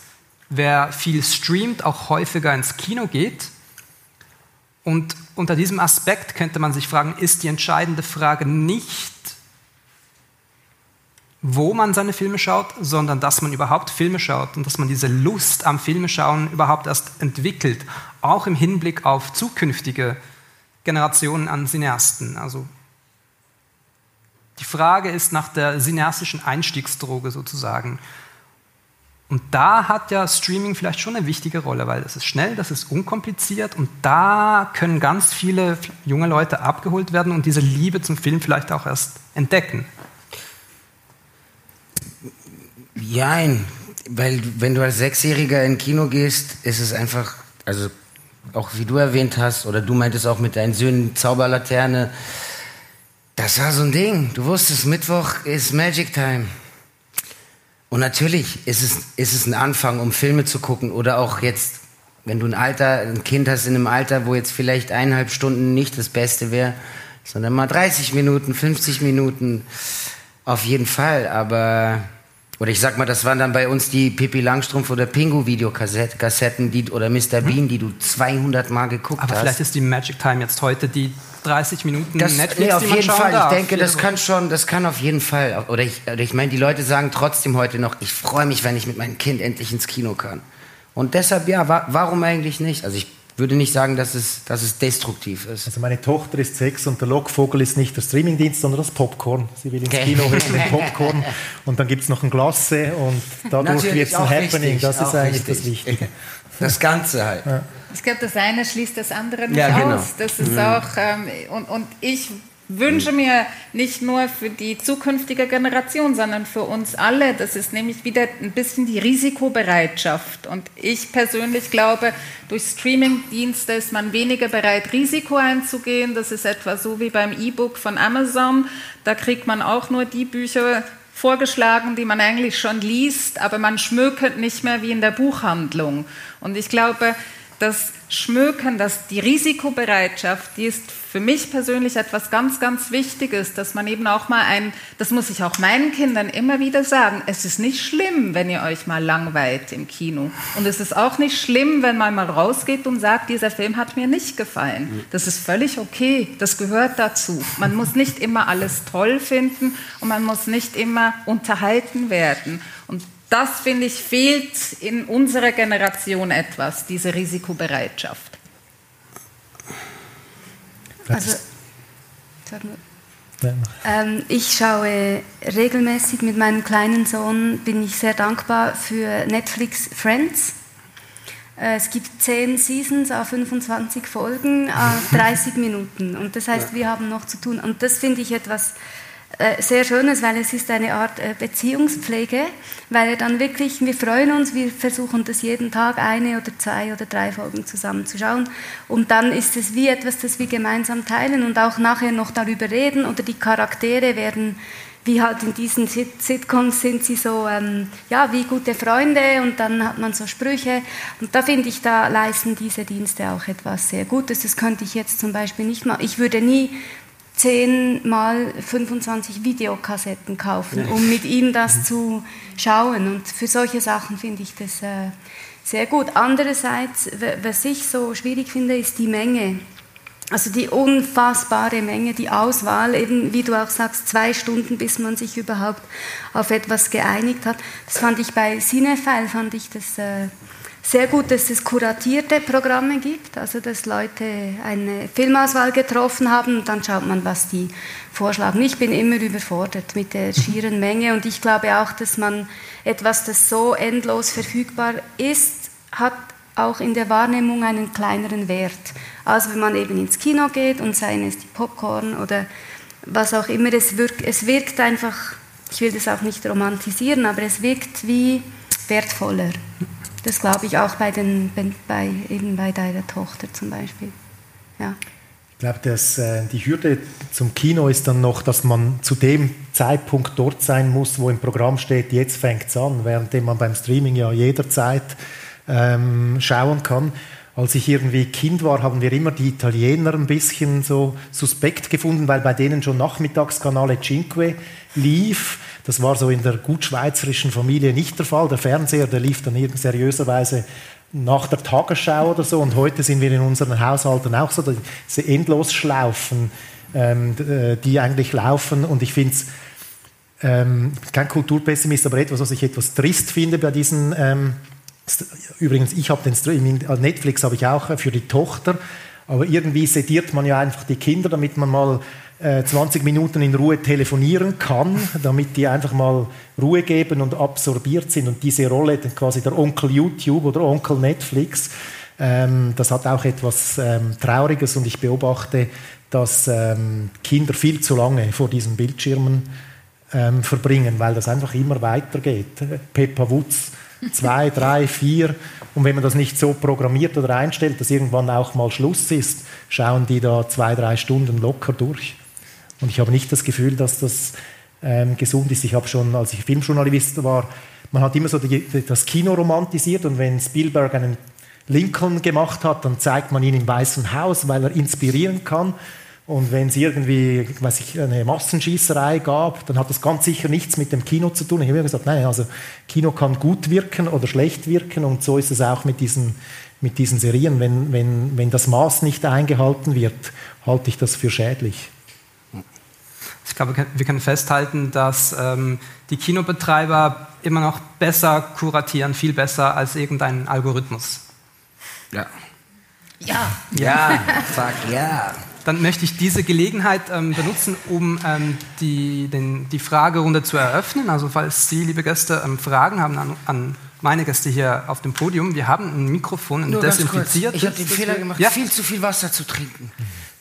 wer viel streamt, auch häufiger ins Kino geht. Und unter diesem Aspekt könnte man sich fragen, ist die entscheidende Frage nicht, wo man seine Filme schaut, sondern dass man überhaupt Filme schaut und dass man diese Lust am Filmeschauen überhaupt erst entwickelt, auch im Hinblick auf zukünftige Generationen an Cineasten. Also die Frage ist nach der cineastischen Einstiegsdroge sozusagen. Und da hat ja Streaming vielleicht schon eine wichtige Rolle, weil es ist schnell, das ist unkompliziert und da können ganz viele junge Leute abgeholt werden und diese Liebe zum Film vielleicht auch erst entdecken. Jein, weil wenn du als Sechsjähriger in Kino gehst, ist es einfach, also auch wie du erwähnt hast, oder du meintest auch mit deinen Söhnen Zauberlaterne, das war so ein Ding. Du wusstest, Mittwoch ist Magic Time. Und natürlich ist es, ist es ein Anfang, um Filme zu gucken oder auch jetzt, wenn du ein Alter, ein Kind hast in einem Alter, wo jetzt vielleicht eineinhalb Stunden nicht das Beste wäre, sondern mal 30 Minuten, 50 Minuten, auf jeden Fall. Aber oder ich sag mal, das waren dann bei uns die Pippi Langstrumpf oder Pingu Videokassetten die, oder Mr. Hm. Bean, die du 200 Mal geguckt Aber hast. Aber vielleicht ist die Magic Time jetzt heute die 30 Minuten das, Netflix, nee, auf die man jeden Fall. Darf. Ich denke, das kann schon, das kann auf jeden Fall. Oder ich, oder ich meine, die Leute sagen trotzdem heute noch, ich freue mich, wenn ich mit meinem Kind endlich ins Kino kann. Und deshalb, ja, wa warum eigentlich nicht? Also ich würde nicht sagen, dass es, dass es destruktiv ist. Also meine Tochter ist sechs und der Lockvogel ist nicht der Streamingdienst, sondern das Popcorn. Sie will ins. Kino wegen dem Popcorn und dann gibt es noch ein Glasse und dadurch wird es ein Happening. Wichtig, das ist eigentlich wichtig. das Wichtige. Das Ganze halt. Ja. Ich glaube, das eine schließt das andere nicht ja, genau. aus. Das ist mhm. auch, ähm, und, und ich wünsche mir nicht nur für die zukünftige Generation, sondern für uns alle. Das ist nämlich wieder ein bisschen die Risikobereitschaft. Und ich persönlich glaube, durch Streamingdienste ist man weniger bereit, Risiko einzugehen. Das ist etwa so wie beim E-Book von Amazon. Da kriegt man auch nur die Bücher vorgeschlagen, die man eigentlich schon liest, aber man schmökert nicht mehr wie in der Buchhandlung. Und ich glaube, das Schmöken, das, die Risikobereitschaft, die ist für mich persönlich etwas ganz, ganz Wichtiges, dass man eben auch mal ein, das muss ich auch meinen Kindern immer wieder sagen, es ist nicht schlimm, wenn ihr euch mal langweilt im Kino. Und es ist auch nicht schlimm, wenn man mal rausgeht und sagt, dieser Film hat mir nicht gefallen. Das ist völlig okay, das gehört dazu. Man muss nicht immer alles toll finden und man muss nicht immer unterhalten werden. Und das, finde ich, fehlt in unserer Generation etwas, diese Risikobereitschaft. Also, ähm, ich schaue regelmäßig mit meinem kleinen Sohn, bin ich sehr dankbar für Netflix Friends. Äh, es gibt zehn Seasons, auf 25 Folgen, auf 30 Minuten. Und das heißt, wir haben noch zu tun. Und das finde ich etwas äh, sehr Schönes, weil es ist eine Art äh, Beziehungspflege, weil er dann wirklich, wir freuen uns, wir versuchen das jeden Tag eine oder zwei oder drei Folgen zusammen zu schauen und dann ist es wie etwas, das wir gemeinsam teilen und auch nachher noch darüber reden oder die Charaktere werden wie halt in diesen Sitcoms sind sie so, ähm, ja, wie gute Freunde und dann hat man so Sprüche. Und da finde ich, da leisten diese Dienste auch etwas sehr Gutes. Das könnte ich jetzt zum Beispiel nicht machen. Ich würde nie 10 mal 25 Videokassetten kaufen, um mit ihm das zu schauen. Und für solche Sachen finde ich das äh, sehr gut. Andererseits, was ich so schwierig finde, ist die Menge. Also die unfassbare Menge, die Auswahl, eben wie du auch sagst, zwei Stunden, bis man sich überhaupt auf etwas geeinigt hat. Das fand ich bei Cinefile, fand ich das äh, sehr gut, dass es kuratierte Programme gibt, also dass Leute eine Filmauswahl getroffen haben und dann schaut man, was die vorschlagen. Ich bin immer überfordert mit der schieren Menge und ich glaube auch, dass man etwas, das so endlos verfügbar ist, hat auch in der Wahrnehmung einen kleineren Wert. als wenn man eben ins Kino geht und seien es die Popcorn oder was auch immer, es wirkt, es wirkt einfach, ich will das auch nicht romantisieren, aber es wirkt wie wertvoller. Das glaube ich auch bei, den, bei, eben bei deiner Tochter zum Beispiel. Ja. Ich glaube, äh, die Hürde zum Kino ist dann noch, dass man zu dem Zeitpunkt dort sein muss, wo im Programm steht, jetzt fängt es an, währenddem man beim Streaming ja jederzeit ähm, schauen kann. Als ich irgendwie Kind war, haben wir immer die Italiener ein bisschen so suspekt gefunden, weil bei denen schon Nachmittagskanale Cinque lief. Das war so in der gut schweizerischen Familie nicht der Fall. Der Fernseher, der lief dann seriöserweise nach der Tagesschau oder so. Und heute sind wir in unseren Haushalten auch so, diese Endlosschlaufen, ähm, äh, die eigentlich laufen. Und ich finde es ähm, kein Kulturpessimist, aber etwas, was ich etwas trist finde bei diesen ähm, Übrigens, ich habe den Streaming, äh, Netflix habe ich auch äh, für die Tochter, aber irgendwie sediert man ja einfach die Kinder, damit man mal äh, 20 Minuten in Ruhe telefonieren kann, damit die einfach mal Ruhe geben und absorbiert sind und diese Rolle, quasi der Onkel YouTube oder Onkel Netflix, ähm, das hat auch etwas ähm, Trauriges und ich beobachte, dass ähm, Kinder viel zu lange vor diesen Bildschirmen ähm, verbringen, weil das einfach immer weitergeht. Peppa Wutz zwei, drei, vier. Und wenn man das nicht so programmiert oder einstellt, dass irgendwann auch mal Schluss ist, schauen die da zwei, drei Stunden locker durch. Und ich habe nicht das Gefühl, dass das ähm, gesund ist. Ich habe schon, als ich Filmjournalist war, man hat immer so die, das Kino romantisiert und wenn Spielberg einen Lincoln gemacht hat, dann zeigt man ihn im Weißen Haus, weil er inspirieren kann. Und wenn es irgendwie weiß ich, eine Massenschießerei gab, dann hat das ganz sicher nichts mit dem Kino zu tun. Ich habe immer gesagt, nein, also Kino kann gut wirken oder schlecht wirken und so ist es auch mit diesen, mit diesen Serien. Wenn, wenn, wenn das Maß nicht eingehalten wird, halte ich das für schädlich. Ich glaube, wir können festhalten, dass ähm, die Kinobetreiber immer noch besser kuratieren, viel besser als irgendein Algorithmus. Ja. Ja. Ja, fuck, ja dann möchte ich diese Gelegenheit ähm, benutzen, um ähm, die, den, die Fragerunde zu eröffnen. Also falls Sie, liebe Gäste, ähm, Fragen haben an, an, meine Gäste hier auf dem Podium, wir haben ein Mikrofon, ein Nur desinfiziertes. Ich habe den Fehler gemacht, ja? viel zu viel Wasser zu trinken.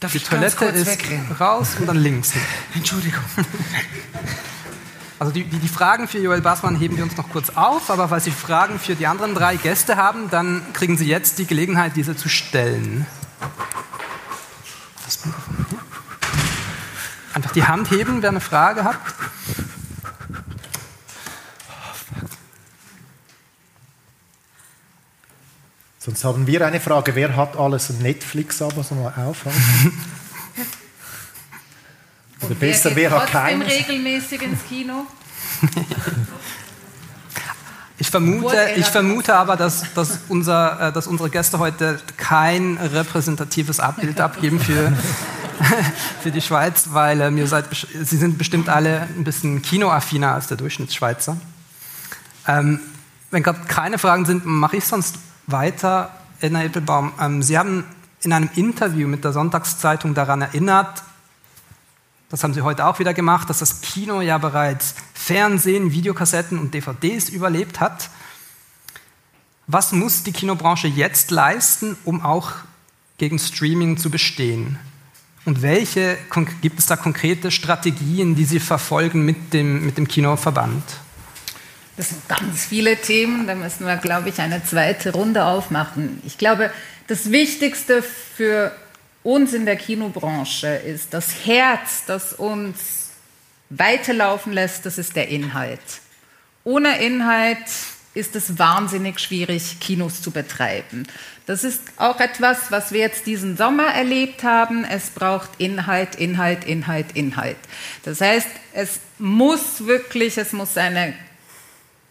Darf die Toilette ist wegrennen? raus und dann links. Entschuldigung. Also die, die, die, Fragen für Joel Bassmann heben wir uns noch kurz auf, aber falls Sie Fragen für die anderen drei Gäste haben, dann kriegen Sie jetzt die Gelegenheit, diese zu stellen. Einfach die Hand heben, wer eine Frage hat. Sonst haben wir eine Frage. Wer hat alles ein Netflix-Abo? So mal aufhalten. Oder besser, wer, wer hat keines? regelmäßig ins Kino? Ich vermute, ich vermute aber, dass, dass, unser, äh, dass unsere Gäste heute kein repräsentatives Abbild abgeben für, für die Schweiz, weil ähm, ihr seid, sie sind bestimmt alle ein bisschen kinoaffiner als der Durchschnittsschweizer. Ähm, wenn gerade keine Fragen sind, mache ich sonst weiter. Edna Eppelbaum, ähm, Sie haben in einem Interview mit der Sonntagszeitung daran erinnert, das haben Sie heute auch wieder gemacht, dass das Kino ja bereits Fernsehen, Videokassetten und DVDs überlebt hat. Was muss die Kinobranche jetzt leisten, um auch gegen Streaming zu bestehen? Und welche gibt es da konkrete Strategien, die Sie verfolgen mit dem, mit dem Kinoverband? Das sind ganz viele Themen, da müssen wir, glaube ich, eine zweite Runde aufmachen. Ich glaube, das Wichtigste für uns in der Kinobranche ist das Herz, das uns weiterlaufen lässt, das ist der Inhalt. Ohne Inhalt ist es wahnsinnig schwierig, Kinos zu betreiben. Das ist auch etwas, was wir jetzt diesen Sommer erlebt haben. Es braucht Inhalt, Inhalt, Inhalt, Inhalt. Das heißt, es muss wirklich, es muss eine,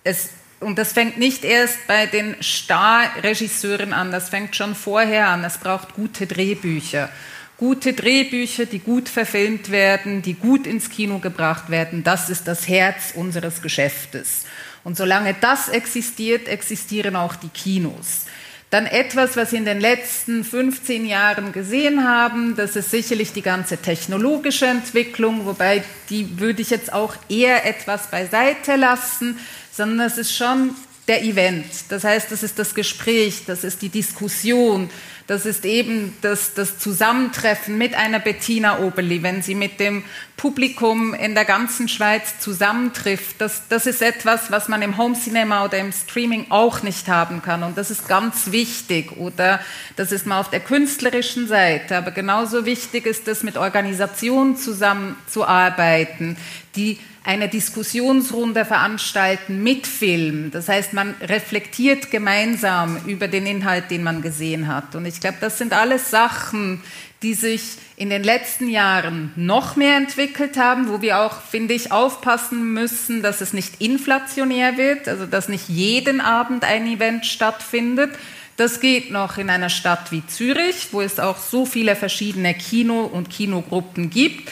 es, und das fängt nicht erst bei den Starregisseuren an, das fängt schon vorher an. Es braucht gute Drehbücher. Gute Drehbücher, die gut verfilmt werden, die gut ins Kino gebracht werden, das ist das Herz unseres Geschäftes. Und solange das existiert, existieren auch die Kinos. Dann etwas, was wir in den letzten 15 Jahren gesehen haben, das ist sicherlich die ganze technologische Entwicklung, wobei die würde ich jetzt auch eher etwas beiseite lassen sondern es ist schon der Event. Das heißt, das ist das Gespräch, das ist die Diskussion, das ist eben das, das Zusammentreffen mit einer Bettina Oberli, wenn sie mit dem Publikum in der ganzen Schweiz zusammentrifft. Das, das ist etwas, was man im Home Cinema oder im Streaming auch nicht haben kann. Und das ist ganz wichtig. Oder das ist mal auf der künstlerischen Seite. Aber genauso wichtig ist es, mit Organisationen zusammenzuarbeiten, die eine Diskussionsrunde veranstalten mit Film. Das heißt, man reflektiert gemeinsam über den Inhalt, den man gesehen hat. Und ich glaube, das sind alles Sachen, die sich in den letzten Jahren noch mehr entwickelt haben, wo wir auch, finde ich, aufpassen müssen, dass es nicht inflationär wird, also dass nicht jeden Abend ein Event stattfindet. Das geht noch in einer Stadt wie Zürich, wo es auch so viele verschiedene Kino- und Kinogruppen gibt.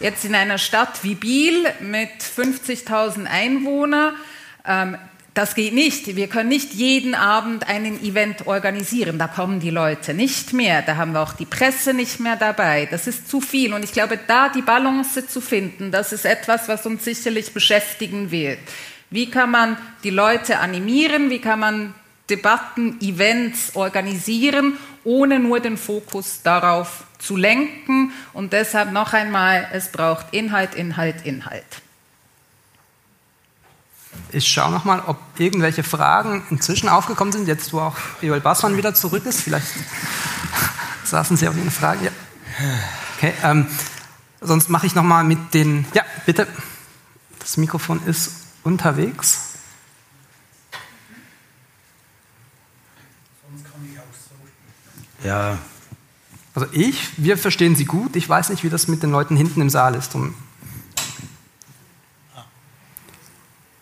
Jetzt in einer Stadt wie Biel mit 50.000 Einwohnern, ähm, das geht nicht. Wir können nicht jeden Abend einen Event organisieren. Da kommen die Leute nicht mehr. Da haben wir auch die Presse nicht mehr dabei. Das ist zu viel. Und ich glaube, da die Balance zu finden, das ist etwas, was uns sicherlich beschäftigen wird. Wie kann man die Leute animieren? Wie kann man Debatten, Events organisieren, ohne nur den Fokus darauf zu lenken. Und deshalb noch einmal, es braucht Inhalt, Inhalt, Inhalt. Ich schaue noch mal, ob irgendwelche Fragen inzwischen aufgekommen sind, jetzt wo auch Joel Bassmann wieder zurück ist. Vielleicht saßen Sie auf eine Frage. Ja. Okay, ähm, sonst mache ich noch mal mit den... Ja, bitte. Das Mikrofon ist unterwegs. Ja. Also ich, wir verstehen Sie gut. Ich weiß nicht, wie das mit den Leuten hinten im Saal ist. Und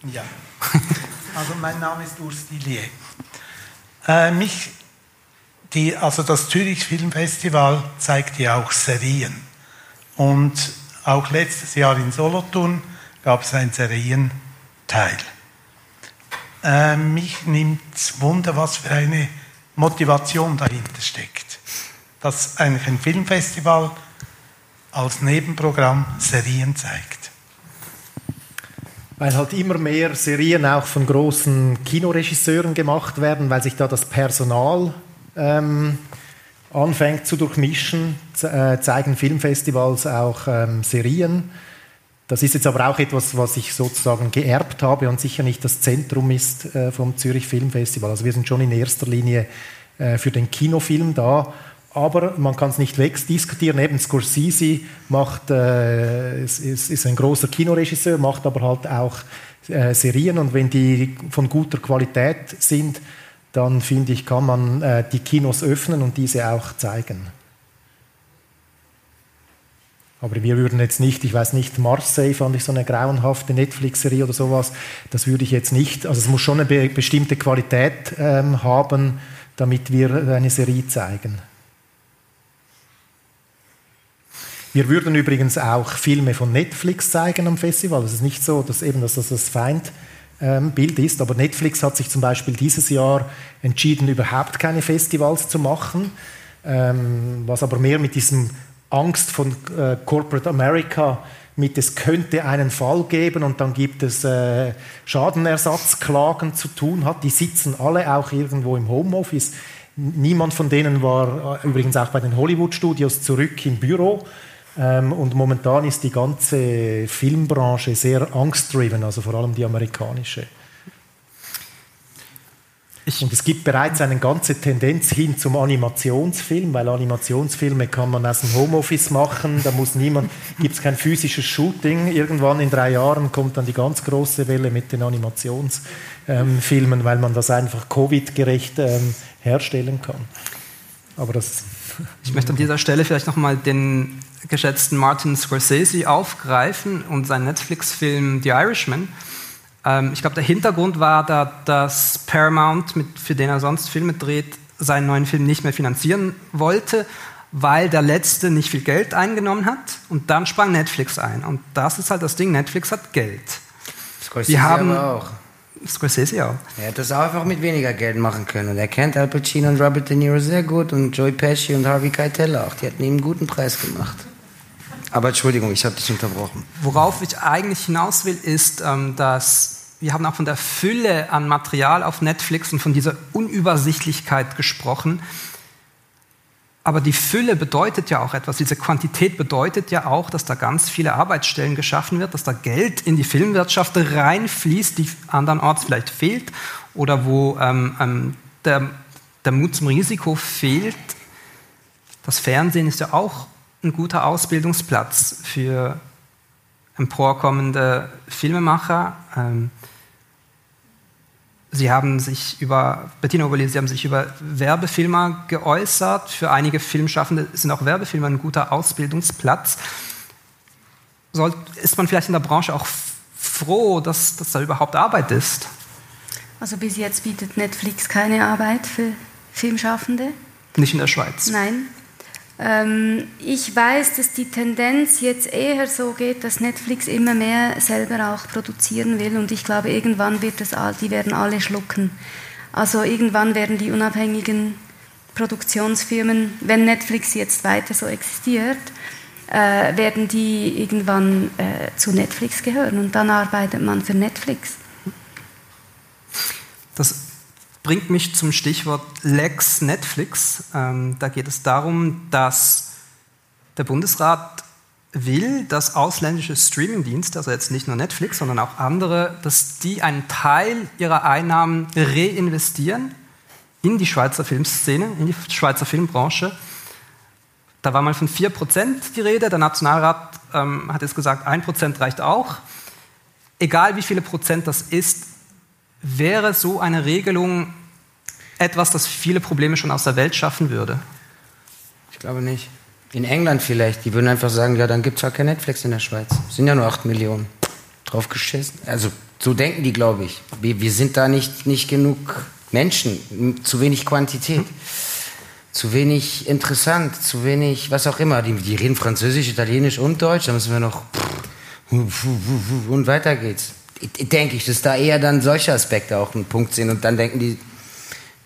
ja. Also mein Name ist Urs Dillier. Äh, mich, die, also das Zürich Filmfestival zeigt ja auch Serien. Und auch letztes Jahr in Solothurn gab es einen Serienteil. Äh, mich nimmt Wunder, was für eine Motivation dahinter steckt. Dass eigentlich ein Filmfestival als Nebenprogramm Serien zeigt. Weil halt immer mehr Serien auch von großen Kinoregisseuren gemacht werden, weil sich da das Personal ähm, anfängt zu durchmischen, äh, zeigen Filmfestivals auch ähm, Serien. Das ist jetzt aber auch etwas, was ich sozusagen geerbt habe und sicher nicht das Zentrum ist äh, vom Zürich Filmfestival. Also wir sind schon in erster Linie äh, für den Kinofilm da. Aber man kann es nicht wegdiskutieren. Eben Scorsese macht, äh, ist, ist, ein großer Kinoregisseur, macht aber halt auch äh, Serien. Und wenn die von guter Qualität sind, dann finde ich, kann man äh, die Kinos öffnen und diese auch zeigen. Aber wir würden jetzt nicht, ich weiß nicht, Marseille fand ich so eine grauenhafte Netflix-Serie oder sowas, das würde ich jetzt nicht, also es muss schon eine be bestimmte Qualität ähm, haben, damit wir eine Serie zeigen. Wir würden übrigens auch Filme von Netflix zeigen am Festival. Es ist nicht so, dass eben dass das das Feindbild ist, aber Netflix hat sich zum Beispiel dieses Jahr entschieden, überhaupt keine Festivals zu machen, ähm, was aber mehr mit diesem Angst von äh, Corporate America mit es könnte einen Fall geben und dann gibt es äh, Schadenersatzklagen zu tun hat. Die sitzen alle auch irgendwo im Homeoffice. Niemand von denen war äh, übrigens auch bei den Hollywood-Studios zurück im Büro. Ähm, und momentan ist die ganze Filmbranche sehr angstdriven, also vor allem die amerikanische. Und es gibt bereits eine ganze Tendenz hin zum Animationsfilm, weil Animationsfilme kann man aus dem Homeoffice machen, da muss niemand, gibt es kein physisches Shooting. Irgendwann in drei Jahren kommt dann die ganz große Welle mit den Animationsfilmen, ähm, weil man das einfach Covid-gerecht ähm, herstellen kann. Aber das ich möchte an dieser Stelle vielleicht nochmal den geschätzten Martin Scorsese aufgreifen und seinen Netflix-Film The Irishman. Ähm, ich glaube, der Hintergrund war da, dass Paramount, mit, für den er sonst Filme dreht, seinen neuen Film nicht mehr finanzieren wollte, weil der letzte nicht viel Geld eingenommen hat. Und dann sprang Netflix ein. Und das ist halt das Ding, Netflix hat Geld. Scorsese Wir haben, aber auch. Scorsese auch. Er hätte das auch einfach mit weniger Geld machen können. Und er kennt Al Pacino und Robert De Niro sehr gut und Joey Pesci und Harvey Keitel auch. Die hätten ihm einen guten Preis gemacht. Aber Entschuldigung, ich habe dich unterbrochen. Worauf ich eigentlich hinaus will, ist, ähm, dass wir haben auch von der Fülle an Material auf Netflix und von dieser Unübersichtlichkeit gesprochen. Aber die Fülle bedeutet ja auch etwas. Diese Quantität bedeutet ja auch, dass da ganz viele Arbeitsstellen geschaffen wird, dass da Geld in die Filmwirtschaft reinfließt, die andernorts vielleicht fehlt oder wo ähm, ähm, der, der Mut zum Risiko fehlt. Das Fernsehen ist ja auch ein guter Ausbildungsplatz für emporkommende Filmemacher. Ähm, Sie haben sich über, Bettina Oberli, Sie haben sich über Werbefilmer geäußert. Für einige Filmschaffende sind auch Werbefilmer ein guter Ausbildungsplatz. Soll, ist man vielleicht in der Branche auch froh, dass, dass da überhaupt Arbeit ist? Also bis jetzt bietet Netflix keine Arbeit für Filmschaffende. Nicht in der Schweiz? Nein, ich weiß, dass die Tendenz jetzt eher so geht, dass Netflix immer mehr selber auch produzieren will und ich glaube, irgendwann wird das, die werden alle schlucken. Also irgendwann werden die unabhängigen Produktionsfirmen, wenn Netflix jetzt weiter so existiert, äh, werden die irgendwann äh, zu Netflix gehören und dann arbeitet man für Netflix. Das bringt mich zum Stichwort Lex Netflix. Ähm, da geht es darum, dass der Bundesrat will, dass ausländische Streamingdienste, also jetzt nicht nur Netflix, sondern auch andere, dass die einen Teil ihrer Einnahmen reinvestieren in die Schweizer Filmszene, in die Schweizer Filmbranche. Da war mal von 4% die Rede, der Nationalrat ähm, hat jetzt gesagt, 1% reicht auch. Egal wie viele Prozent das ist, wäre so eine Regelung etwas, das viele Probleme schon aus der Welt schaffen würde? Ich glaube nicht. In England vielleicht, die würden einfach sagen, ja, dann gibt es ja kein Netflix in der Schweiz. Sind ja nur 8 Millionen. Drauf geschissen. Also so denken die, glaube ich. Wir, wir, sind da nicht, nicht genug Menschen, zu wenig Quantität, zu wenig interessant, zu wenig, was auch immer. Die, die reden Französisch, Italienisch und Deutsch, da müssen wir noch und weiter geht's denke ich, dass da eher dann solche Aspekte auch ein Punkt sind. Und dann denken die,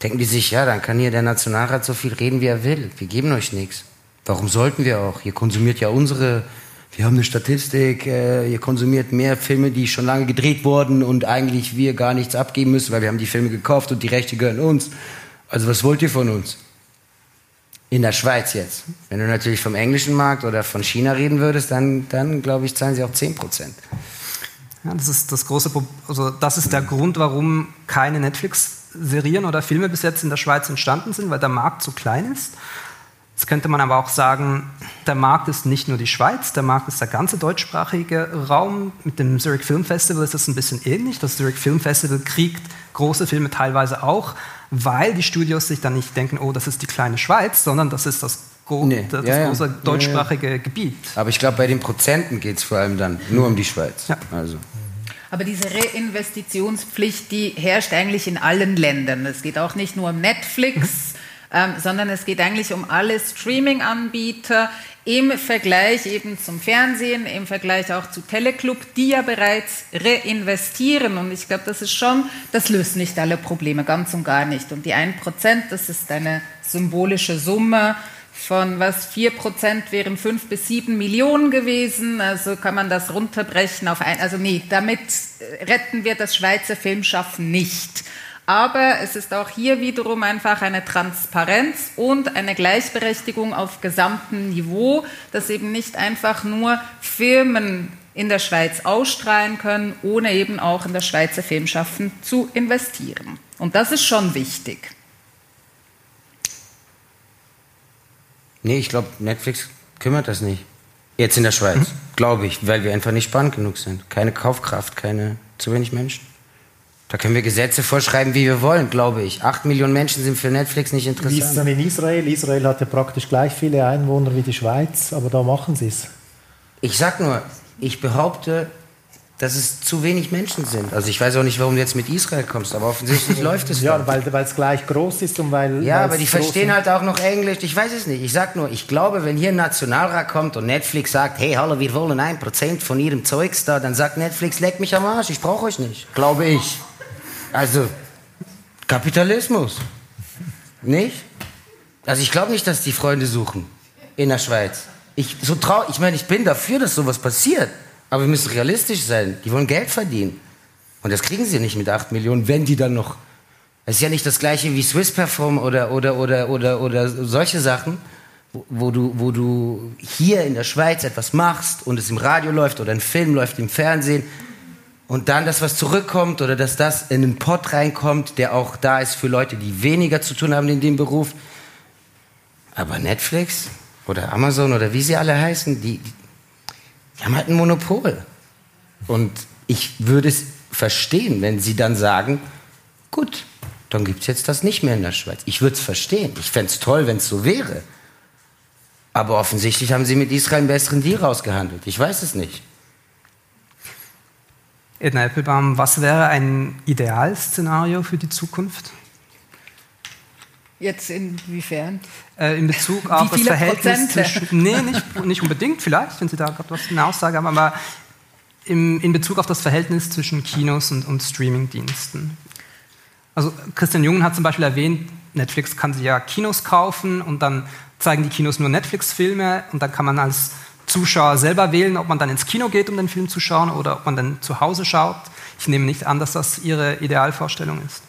denken die sich, ja, dann kann hier der Nationalrat so viel reden, wie er will. Wir geben euch nichts. Warum sollten wir auch? Ihr konsumiert ja unsere, wir haben eine Statistik, äh, ihr konsumiert mehr Filme, die schon lange gedreht wurden und eigentlich wir gar nichts abgeben müssen, weil wir haben die Filme gekauft und die Rechte gehören uns. Also was wollt ihr von uns? In der Schweiz jetzt. Wenn du natürlich vom englischen Markt oder von China reden würdest, dann, dann glaube ich, zahlen sie auch 10 Prozent. Ja, das ist das große, also das ist der Grund, warum keine Netflix-Serien oder Filme bis jetzt in der Schweiz entstanden sind, weil der Markt zu klein ist. Jetzt könnte man aber auch sagen, der Markt ist nicht nur die Schweiz, der Markt ist der ganze deutschsprachige Raum. Mit dem Zurich Film Festival ist das ein bisschen ähnlich. Das Zurich Film Festival kriegt große Filme teilweise auch weil die Studios sich dann nicht denken, oh, das ist die kleine Schweiz, sondern das ist das, gro Nee, das ja, ja. große Ja, deutschsprachige Gebiet. Aber ich glaube, bei den Prozenten geht es vor allem dann nur um die Schweiz. Ja. Also. Aber diese Reinvestitionspflicht, die herrscht eigentlich in allen Ländern. Es geht auch nicht nur um Netflix, ähm, sondern es geht eigentlich um alle Streaming-Anbieter im Vergleich eben zum Fernsehen, im Vergleich auch zu Teleclub, die ja bereits reinvestieren. Und ich glaube, das ist schon, das löst nicht alle Probleme, ganz und gar nicht. Und die 1%, das ist eine symbolische Summe von was 4% wären 5 bis 7 Millionen gewesen. Also kann man das runterbrechen auf ein. Also nee, damit äh, retten wir das Schweizer Filmschaffen nicht. Aber es ist auch hier wiederum einfach eine Transparenz und eine Gleichberechtigung auf gesamtem Niveau, dass eben nicht einfach nur Firmen in der Schweiz ausstrahlen können, ohne eben auch in das Schweizer Filmschaffen zu investieren. Und das ist schon wichtig. Nee, ich glaube, Netflix kümmert das nicht. Jetzt in der Schweiz, glaube ich, weil wir einfach nicht spannend genug sind. Keine Kaufkraft, keine zu wenig Menschen. Da können wir Gesetze vorschreiben, wie wir wollen, glaube ich. Acht Millionen Menschen sind für Netflix nicht Wie ist es interessant. dann in Israel? Israel hat ja praktisch gleich viele Einwohner wie die Schweiz, aber da machen sie es. Ich sag nur, ich behaupte, dass es zu wenig Menschen sind. Also ich weiß auch nicht, warum du jetzt mit Israel kommst, aber offensichtlich läuft es Ja, doch. weil es gleich groß ist und weil. Ja, aber die verstehen halt auch noch Englisch. Ich weiß es nicht. Ich sag nur, ich glaube, wenn hier ein Nationalrat kommt und Netflix sagt, hey, hallo, wir wollen ein Prozent von ihrem Zeugs da, dann sagt Netflix, leck mich am Arsch, ich brauche euch nicht. Glaube ich. Also, Kapitalismus. Nicht? Also ich glaube nicht, dass die Freunde suchen in der Schweiz. Ich, so trau ich meine, ich bin dafür, dass sowas passiert. Aber wir müssen realistisch sein. Die wollen Geld verdienen. Und das kriegen sie nicht mit 8 Millionen, wenn die dann noch. Es ist ja nicht das gleiche wie Swiss Perform oder, oder, oder, oder, oder solche Sachen, wo, wo, du, wo du hier in der Schweiz etwas machst und es im Radio läuft oder ein Film läuft im Fernsehen und dann das, was zurückkommt oder dass das in einen Pot reinkommt, der auch da ist für Leute, die weniger zu tun haben in dem Beruf. Aber Netflix oder Amazon oder wie sie alle heißen, die, die haben halt ein Monopol. Und ich würde es verstehen, wenn sie dann sagen, gut, dann gibt es jetzt das nicht mehr in der Schweiz. Ich würde es verstehen. Ich fände es toll, wenn es so wäre. Aber offensichtlich haben sie mit Israel einen besseren Deal rausgehandelt. Ich weiß es nicht. Edna Eppelbaum, was wäre ein Idealszenario für die Zukunft? Jetzt inwiefern? Äh, in Bezug auf das Verhältnis zwischen. Nee, nicht, nicht unbedingt, vielleicht, wenn Sie da gerade was eine Aussage haben, aber im, in Bezug auf das Verhältnis zwischen Kinos und, und Streamingdiensten. Also Christian Jungen hat zum Beispiel erwähnt, Netflix kann sich ja Kinos kaufen und dann zeigen die Kinos nur Netflix-Filme und dann kann man als Zuschauer selber wählen, ob man dann ins Kino geht, um den Film zu schauen oder ob man dann zu Hause schaut. Ich nehme nicht an, dass das Ihre Idealvorstellung ist.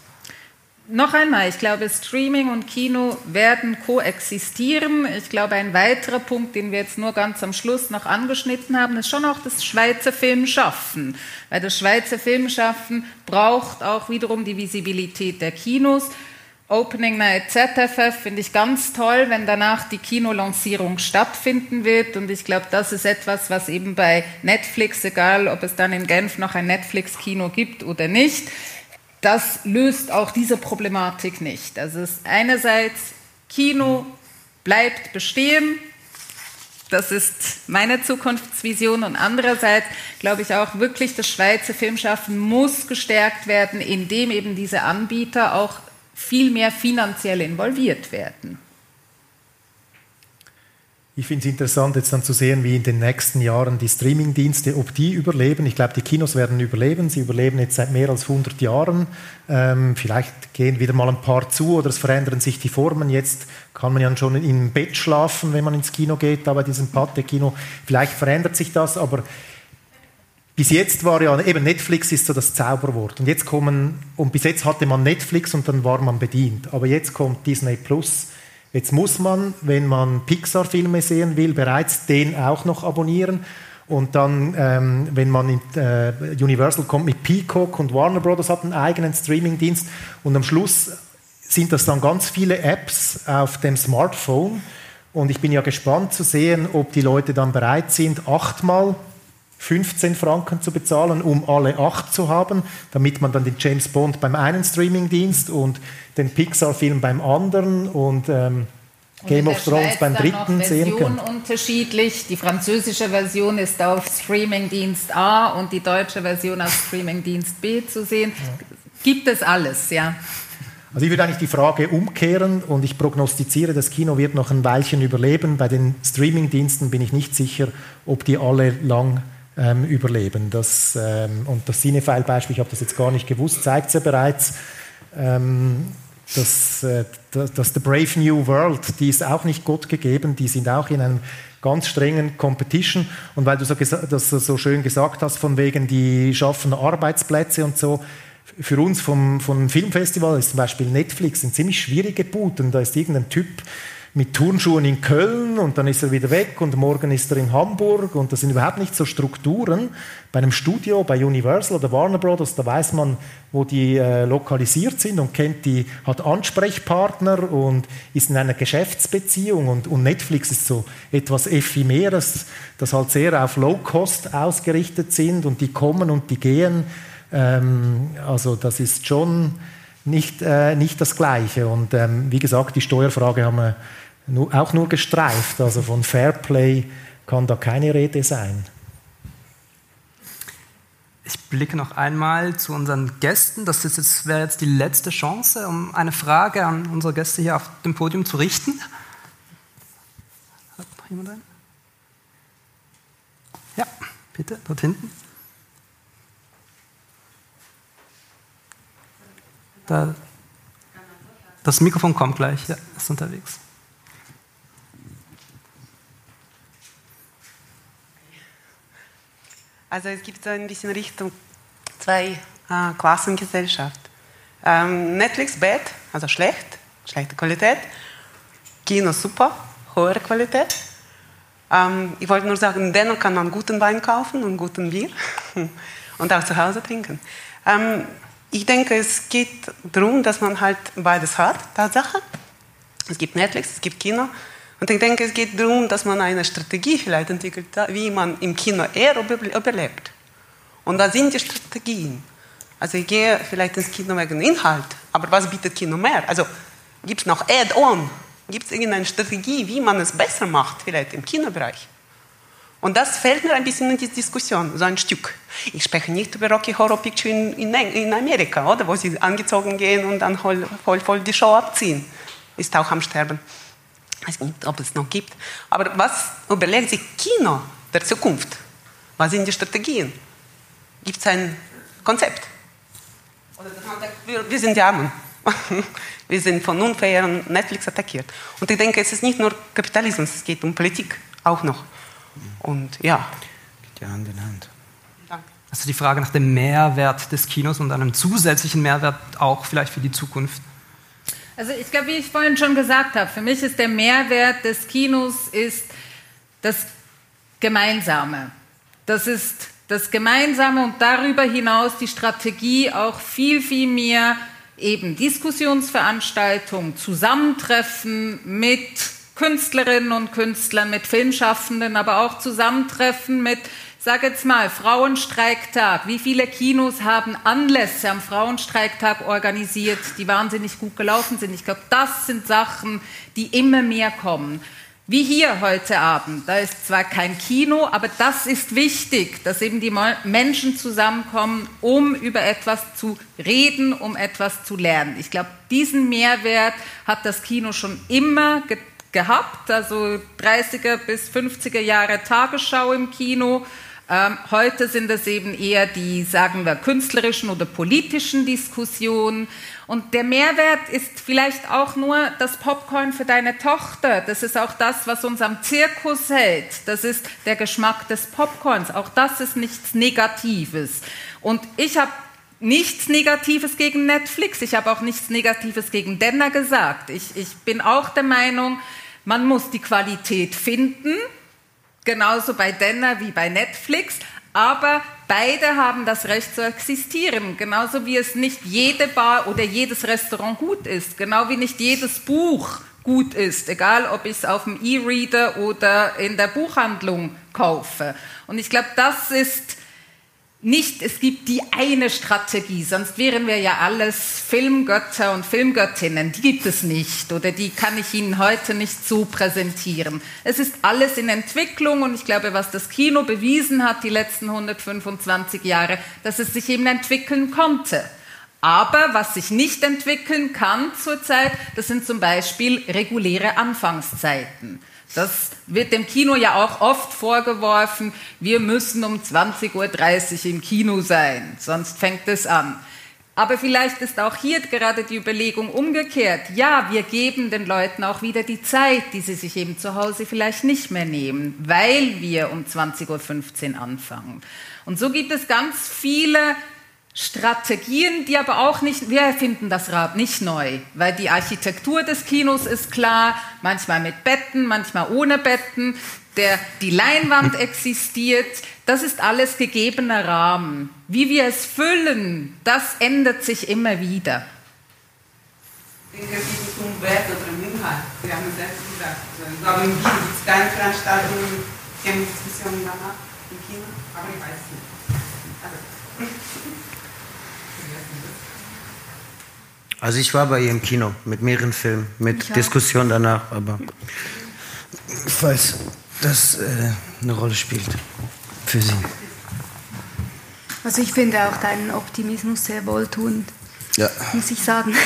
Noch einmal, ich glaube, Streaming und Kino werden koexistieren. Ich glaube, ein weiterer Punkt, den wir jetzt nur ganz am Schluss noch angeschnitten haben, ist schon auch das Schweizer Filmschaffen. Weil das Schweizer Filmschaffen braucht auch wiederum die Visibilität der Kinos. Opening Night ZFF finde ich ganz toll, wenn danach die Kinolancierung stattfinden wird. Und ich glaube, das ist etwas, was eben bei Netflix, egal ob es dann in Genf noch ein Netflix-Kino gibt oder nicht, das löst auch diese Problematik nicht. Also ist einerseits Kino bleibt bestehen, das ist meine Zukunftsvision und andererseits glaube ich auch wirklich, das Schweizer Filmschaffen muss gestärkt werden, indem eben diese Anbieter auch viel mehr finanziell involviert werden. Ich finde es interessant, jetzt dann zu sehen, wie in den nächsten Jahren die Streamingdienste, ob die überleben. Ich glaube, die Kinos werden überleben. Sie überleben jetzt seit mehr als 100 Jahren. Ähm, vielleicht gehen wieder mal ein paar zu oder es verändern sich die Formen. Jetzt kann man ja schon im Bett schlafen, wenn man ins Kino geht, da bei diesem Pate-Kino. Vielleicht verändert sich das, aber bis jetzt war ja eben Netflix ist so das Zauberwort. Und jetzt kommen, und bis jetzt hatte man Netflix und dann war man bedient. Aber jetzt kommt Disney Plus. Jetzt muss man, wenn man Pixar-Filme sehen will, bereits den auch noch abonnieren. Und dann, ähm, wenn man in äh, Universal kommt mit Peacock und Warner Brothers hat einen eigenen Streamingdienst. Und am Schluss sind das dann ganz viele Apps auf dem Smartphone. Und ich bin ja gespannt zu sehen, ob die Leute dann bereit sind, achtmal 15 Franken zu bezahlen, um alle acht zu haben, damit man dann den James Bond beim einen Streamingdienst und den Pixar-Film beim anderen und ähm, Game of Thrones Schweiz beim dritten sehen kann. unterschiedlich. Die französische Version ist auf Streamingdienst A und die deutsche Version auf Streamingdienst B zu sehen. Gibt es alles, ja. Also ich würde eigentlich die Frage umkehren und ich prognostiziere, das Kino wird noch ein Weilchen überleben. Bei den Streamingdiensten bin ich nicht sicher, ob die alle lang ähm, überleben. Das, ähm, und das Cinefile-Beispiel, ich habe das jetzt gar nicht gewusst, zeigt es ja bereits. Ähm, dass, äh, dass The Brave New World, die ist auch nicht Gott gegeben, die sind auch in einem ganz strengen Competition. Und weil du so das so schön gesagt hast, von wegen, die schaffen Arbeitsplätze und so, für uns vom, vom Filmfestival ist zum Beispiel Netflix ein ziemlich schwierige Booten. Da ist irgendein Typ mit Turnschuhen in Köln und dann ist er wieder weg und morgen ist er in Hamburg und das sind überhaupt nicht so Strukturen. Bei einem Studio, bei Universal oder Warner Brothers, da weiß man, wo die äh, lokalisiert sind und kennt die, hat Ansprechpartner und ist in einer Geschäftsbeziehung und, und Netflix ist so etwas Ephemeres, das halt sehr auf Low Cost ausgerichtet sind und die kommen und die gehen ähm, also das ist schon nicht, äh, nicht das Gleiche. Und ähm, wie gesagt, die Steuerfrage haben wir auch nur gestreift. Also von Fairplay kann da keine Rede sein. Ich blicke noch einmal zu unseren Gästen. Das ist jetzt, wäre jetzt die letzte Chance, um eine Frage an unsere Gäste hier auf dem Podium zu richten. Hat noch jemand einen? Ja, bitte, dort hinten. Da, das Mikrofon kommt gleich, ja, ist unterwegs. Also es gibt so ein bisschen Richtung zwei äh, Klassengesellschaft. Ähm, Netflix bad, also schlecht, schlechte Qualität. Kino super, hohe Qualität. Ähm, ich wollte nur sagen, dennoch kann man guten Wein kaufen und guten Bier und auch zu Hause trinken. Ähm, ich denke, es geht darum, dass man halt beides hat, Tatsache. Es gibt Netflix, es gibt Kino. Und ich denke, es geht darum, dass man eine Strategie vielleicht entwickelt, wie man im Kino eher überlebt. Und da sind die Strategien. Also ich gehe vielleicht ins Kino wegen Inhalt, aber was bietet Kino mehr? Also gibt es noch Add-on? Gibt es irgendeine Strategie, wie man es besser macht, vielleicht im Kinobereich? Und das fällt mir ein bisschen in die Diskussion, so ein Stück. Ich spreche nicht über Rocky Horror Picture in, in, in Amerika, oder? wo sie angezogen gehen und dann voll, voll, voll die Show abziehen. Ist auch am Sterben. Ich weiß nicht, ob es noch gibt. Aber was überlegt sich Kino der Zukunft? Was sind die Strategien? Gibt es ein Konzept? wir, wir sind die Armen. wir sind von unfairen Netflix attackiert. Und ich denke, es ist nicht nur Kapitalismus, es geht um Politik auch noch. Und ja. Geht ja Hand in Hand. Also die Frage nach dem Mehrwert des Kinos und einem zusätzlichen Mehrwert auch vielleicht für die Zukunft. Also ich glaube, wie ich vorhin schon gesagt habe, für mich ist der Mehrwert des Kinos ist das Gemeinsame. Das ist das Gemeinsame und darüber hinaus die Strategie auch viel, viel mehr eben Diskussionsveranstaltungen, Zusammentreffen mit Künstlerinnen und Künstlern, mit Filmschaffenden, aber auch Zusammentreffen mit, sag jetzt mal, Frauenstreiktag. Wie viele Kinos haben Anlässe am Frauenstreiktag organisiert, die wahnsinnig gut gelaufen sind? Ich glaube, das sind Sachen, die immer mehr kommen. Wie hier heute Abend. Da ist zwar kein Kino, aber das ist wichtig, dass eben die Menschen zusammenkommen, um über etwas zu reden, um etwas zu lernen. Ich glaube, diesen Mehrwert hat das Kino schon immer getan gehabt, also 30er bis 50er Jahre Tagesschau im Kino. Ähm, heute sind es eben eher die, sagen wir, künstlerischen oder politischen Diskussionen. Und der Mehrwert ist vielleicht auch nur das Popcorn für deine Tochter. Das ist auch das, was uns am Zirkus hält. Das ist der Geschmack des Popcorns. Auch das ist nichts Negatives. Und ich habe nichts Negatives gegen Netflix. Ich habe auch nichts Negatives gegen Denner gesagt. Ich, ich bin auch der Meinung, man muss die Qualität finden, genauso bei Denner wie bei Netflix, aber beide haben das Recht zu existieren, genauso wie es nicht jede Bar oder jedes Restaurant gut ist, genau wie nicht jedes Buch gut ist, egal ob ich es auf dem E-Reader oder in der Buchhandlung kaufe. Und ich glaube, das ist nicht, es gibt die eine Strategie, sonst wären wir ja alles Filmgötter und Filmgöttinnen. Die gibt es nicht oder die kann ich Ihnen heute nicht so präsentieren. Es ist alles in Entwicklung und ich glaube, was das Kino bewiesen hat die letzten 125 Jahre, dass es sich eben entwickeln konnte. Aber was sich nicht entwickeln kann zurzeit, das sind zum Beispiel reguläre Anfangszeiten. Das wird dem Kino ja auch oft vorgeworfen, wir müssen um 20.30 Uhr im Kino sein, sonst fängt es an. Aber vielleicht ist auch hier gerade die Überlegung umgekehrt. Ja, wir geben den Leuten auch wieder die Zeit, die sie sich eben zu Hause vielleicht nicht mehr nehmen, weil wir um 20.15 Uhr anfangen. Und so gibt es ganz viele Strategien, die aber auch nicht, wir erfinden das Rad nicht neu, weil die Architektur des Kinos ist klar, manchmal mit Betten, manchmal ohne Betten, der, die Leinwand existiert, das ist alles gegebener Rahmen. Wie wir es füllen, das ändert sich immer wieder. Ich denke, es zum Wert oder Inhalt. Sie haben es selbst gesagt. Ich glaube, im Kino gibt es keine Veranstaltungen, keine Diskussionen danach im Kino, aber ich weiß es nicht. Also ich war bei ihr im Kino mit mehreren Filmen, mit Diskussion danach, aber ich weiß, dass äh, eine Rolle spielt für sie. Also ich finde auch deinen Optimismus sehr wohltuend, Ja. muss ich sagen.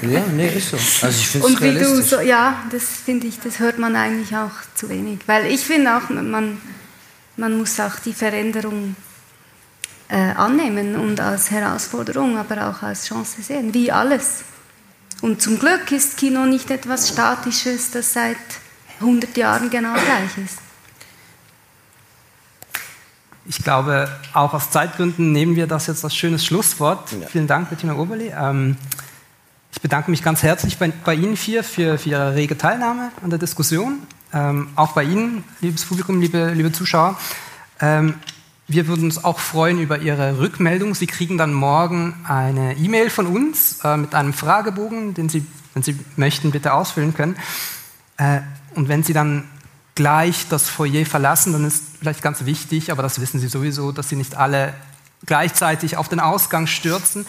Ja, nee, ist so. Also ich finde es Und wie du realistisch. so, ja, das finde ich, das hört man eigentlich auch zu wenig. Weil ich finde auch, man, man muss auch die Veränderung annehmen und als Herausforderung, aber auch als Chance sehen, wie alles. Und zum Glück ist Kino nicht etwas Statisches, das seit 100 Jahren genau gleich ist. Ich glaube, auch aus Zeitgründen nehmen wir das jetzt als schönes Schlusswort. Vielen Dank, Bettina Oberli. Ähm, ich bedanke mich ganz herzlich bei, bei Ihnen vier für, für Ihre rege Teilnahme an der Diskussion. Ähm, auch bei Ihnen, liebes Publikum, liebe, liebe Zuschauer. Wir würden uns auch freuen über Ihre Rückmeldung. Sie kriegen dann morgen eine E-Mail von uns äh, mit einem Fragebogen, den Sie, wenn Sie möchten, bitte ausfüllen können. Äh, und wenn Sie dann gleich das Foyer verlassen, dann ist vielleicht ganz wichtig, aber das wissen Sie sowieso, dass Sie nicht alle gleichzeitig auf den Ausgang stürzen.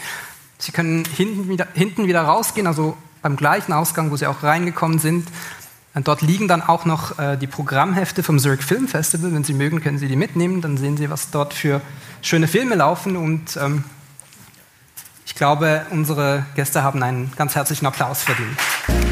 Sie können hinten wieder, hinten wieder rausgehen, also beim gleichen Ausgang, wo Sie auch reingekommen sind. Und dort liegen dann auch noch äh, die Programmhefte vom Zurich Film Festival. Wenn Sie mögen, können Sie die mitnehmen. Dann sehen Sie, was dort für schöne Filme laufen. Und ähm, ich glaube, unsere Gäste haben einen ganz herzlichen Applaus verdient.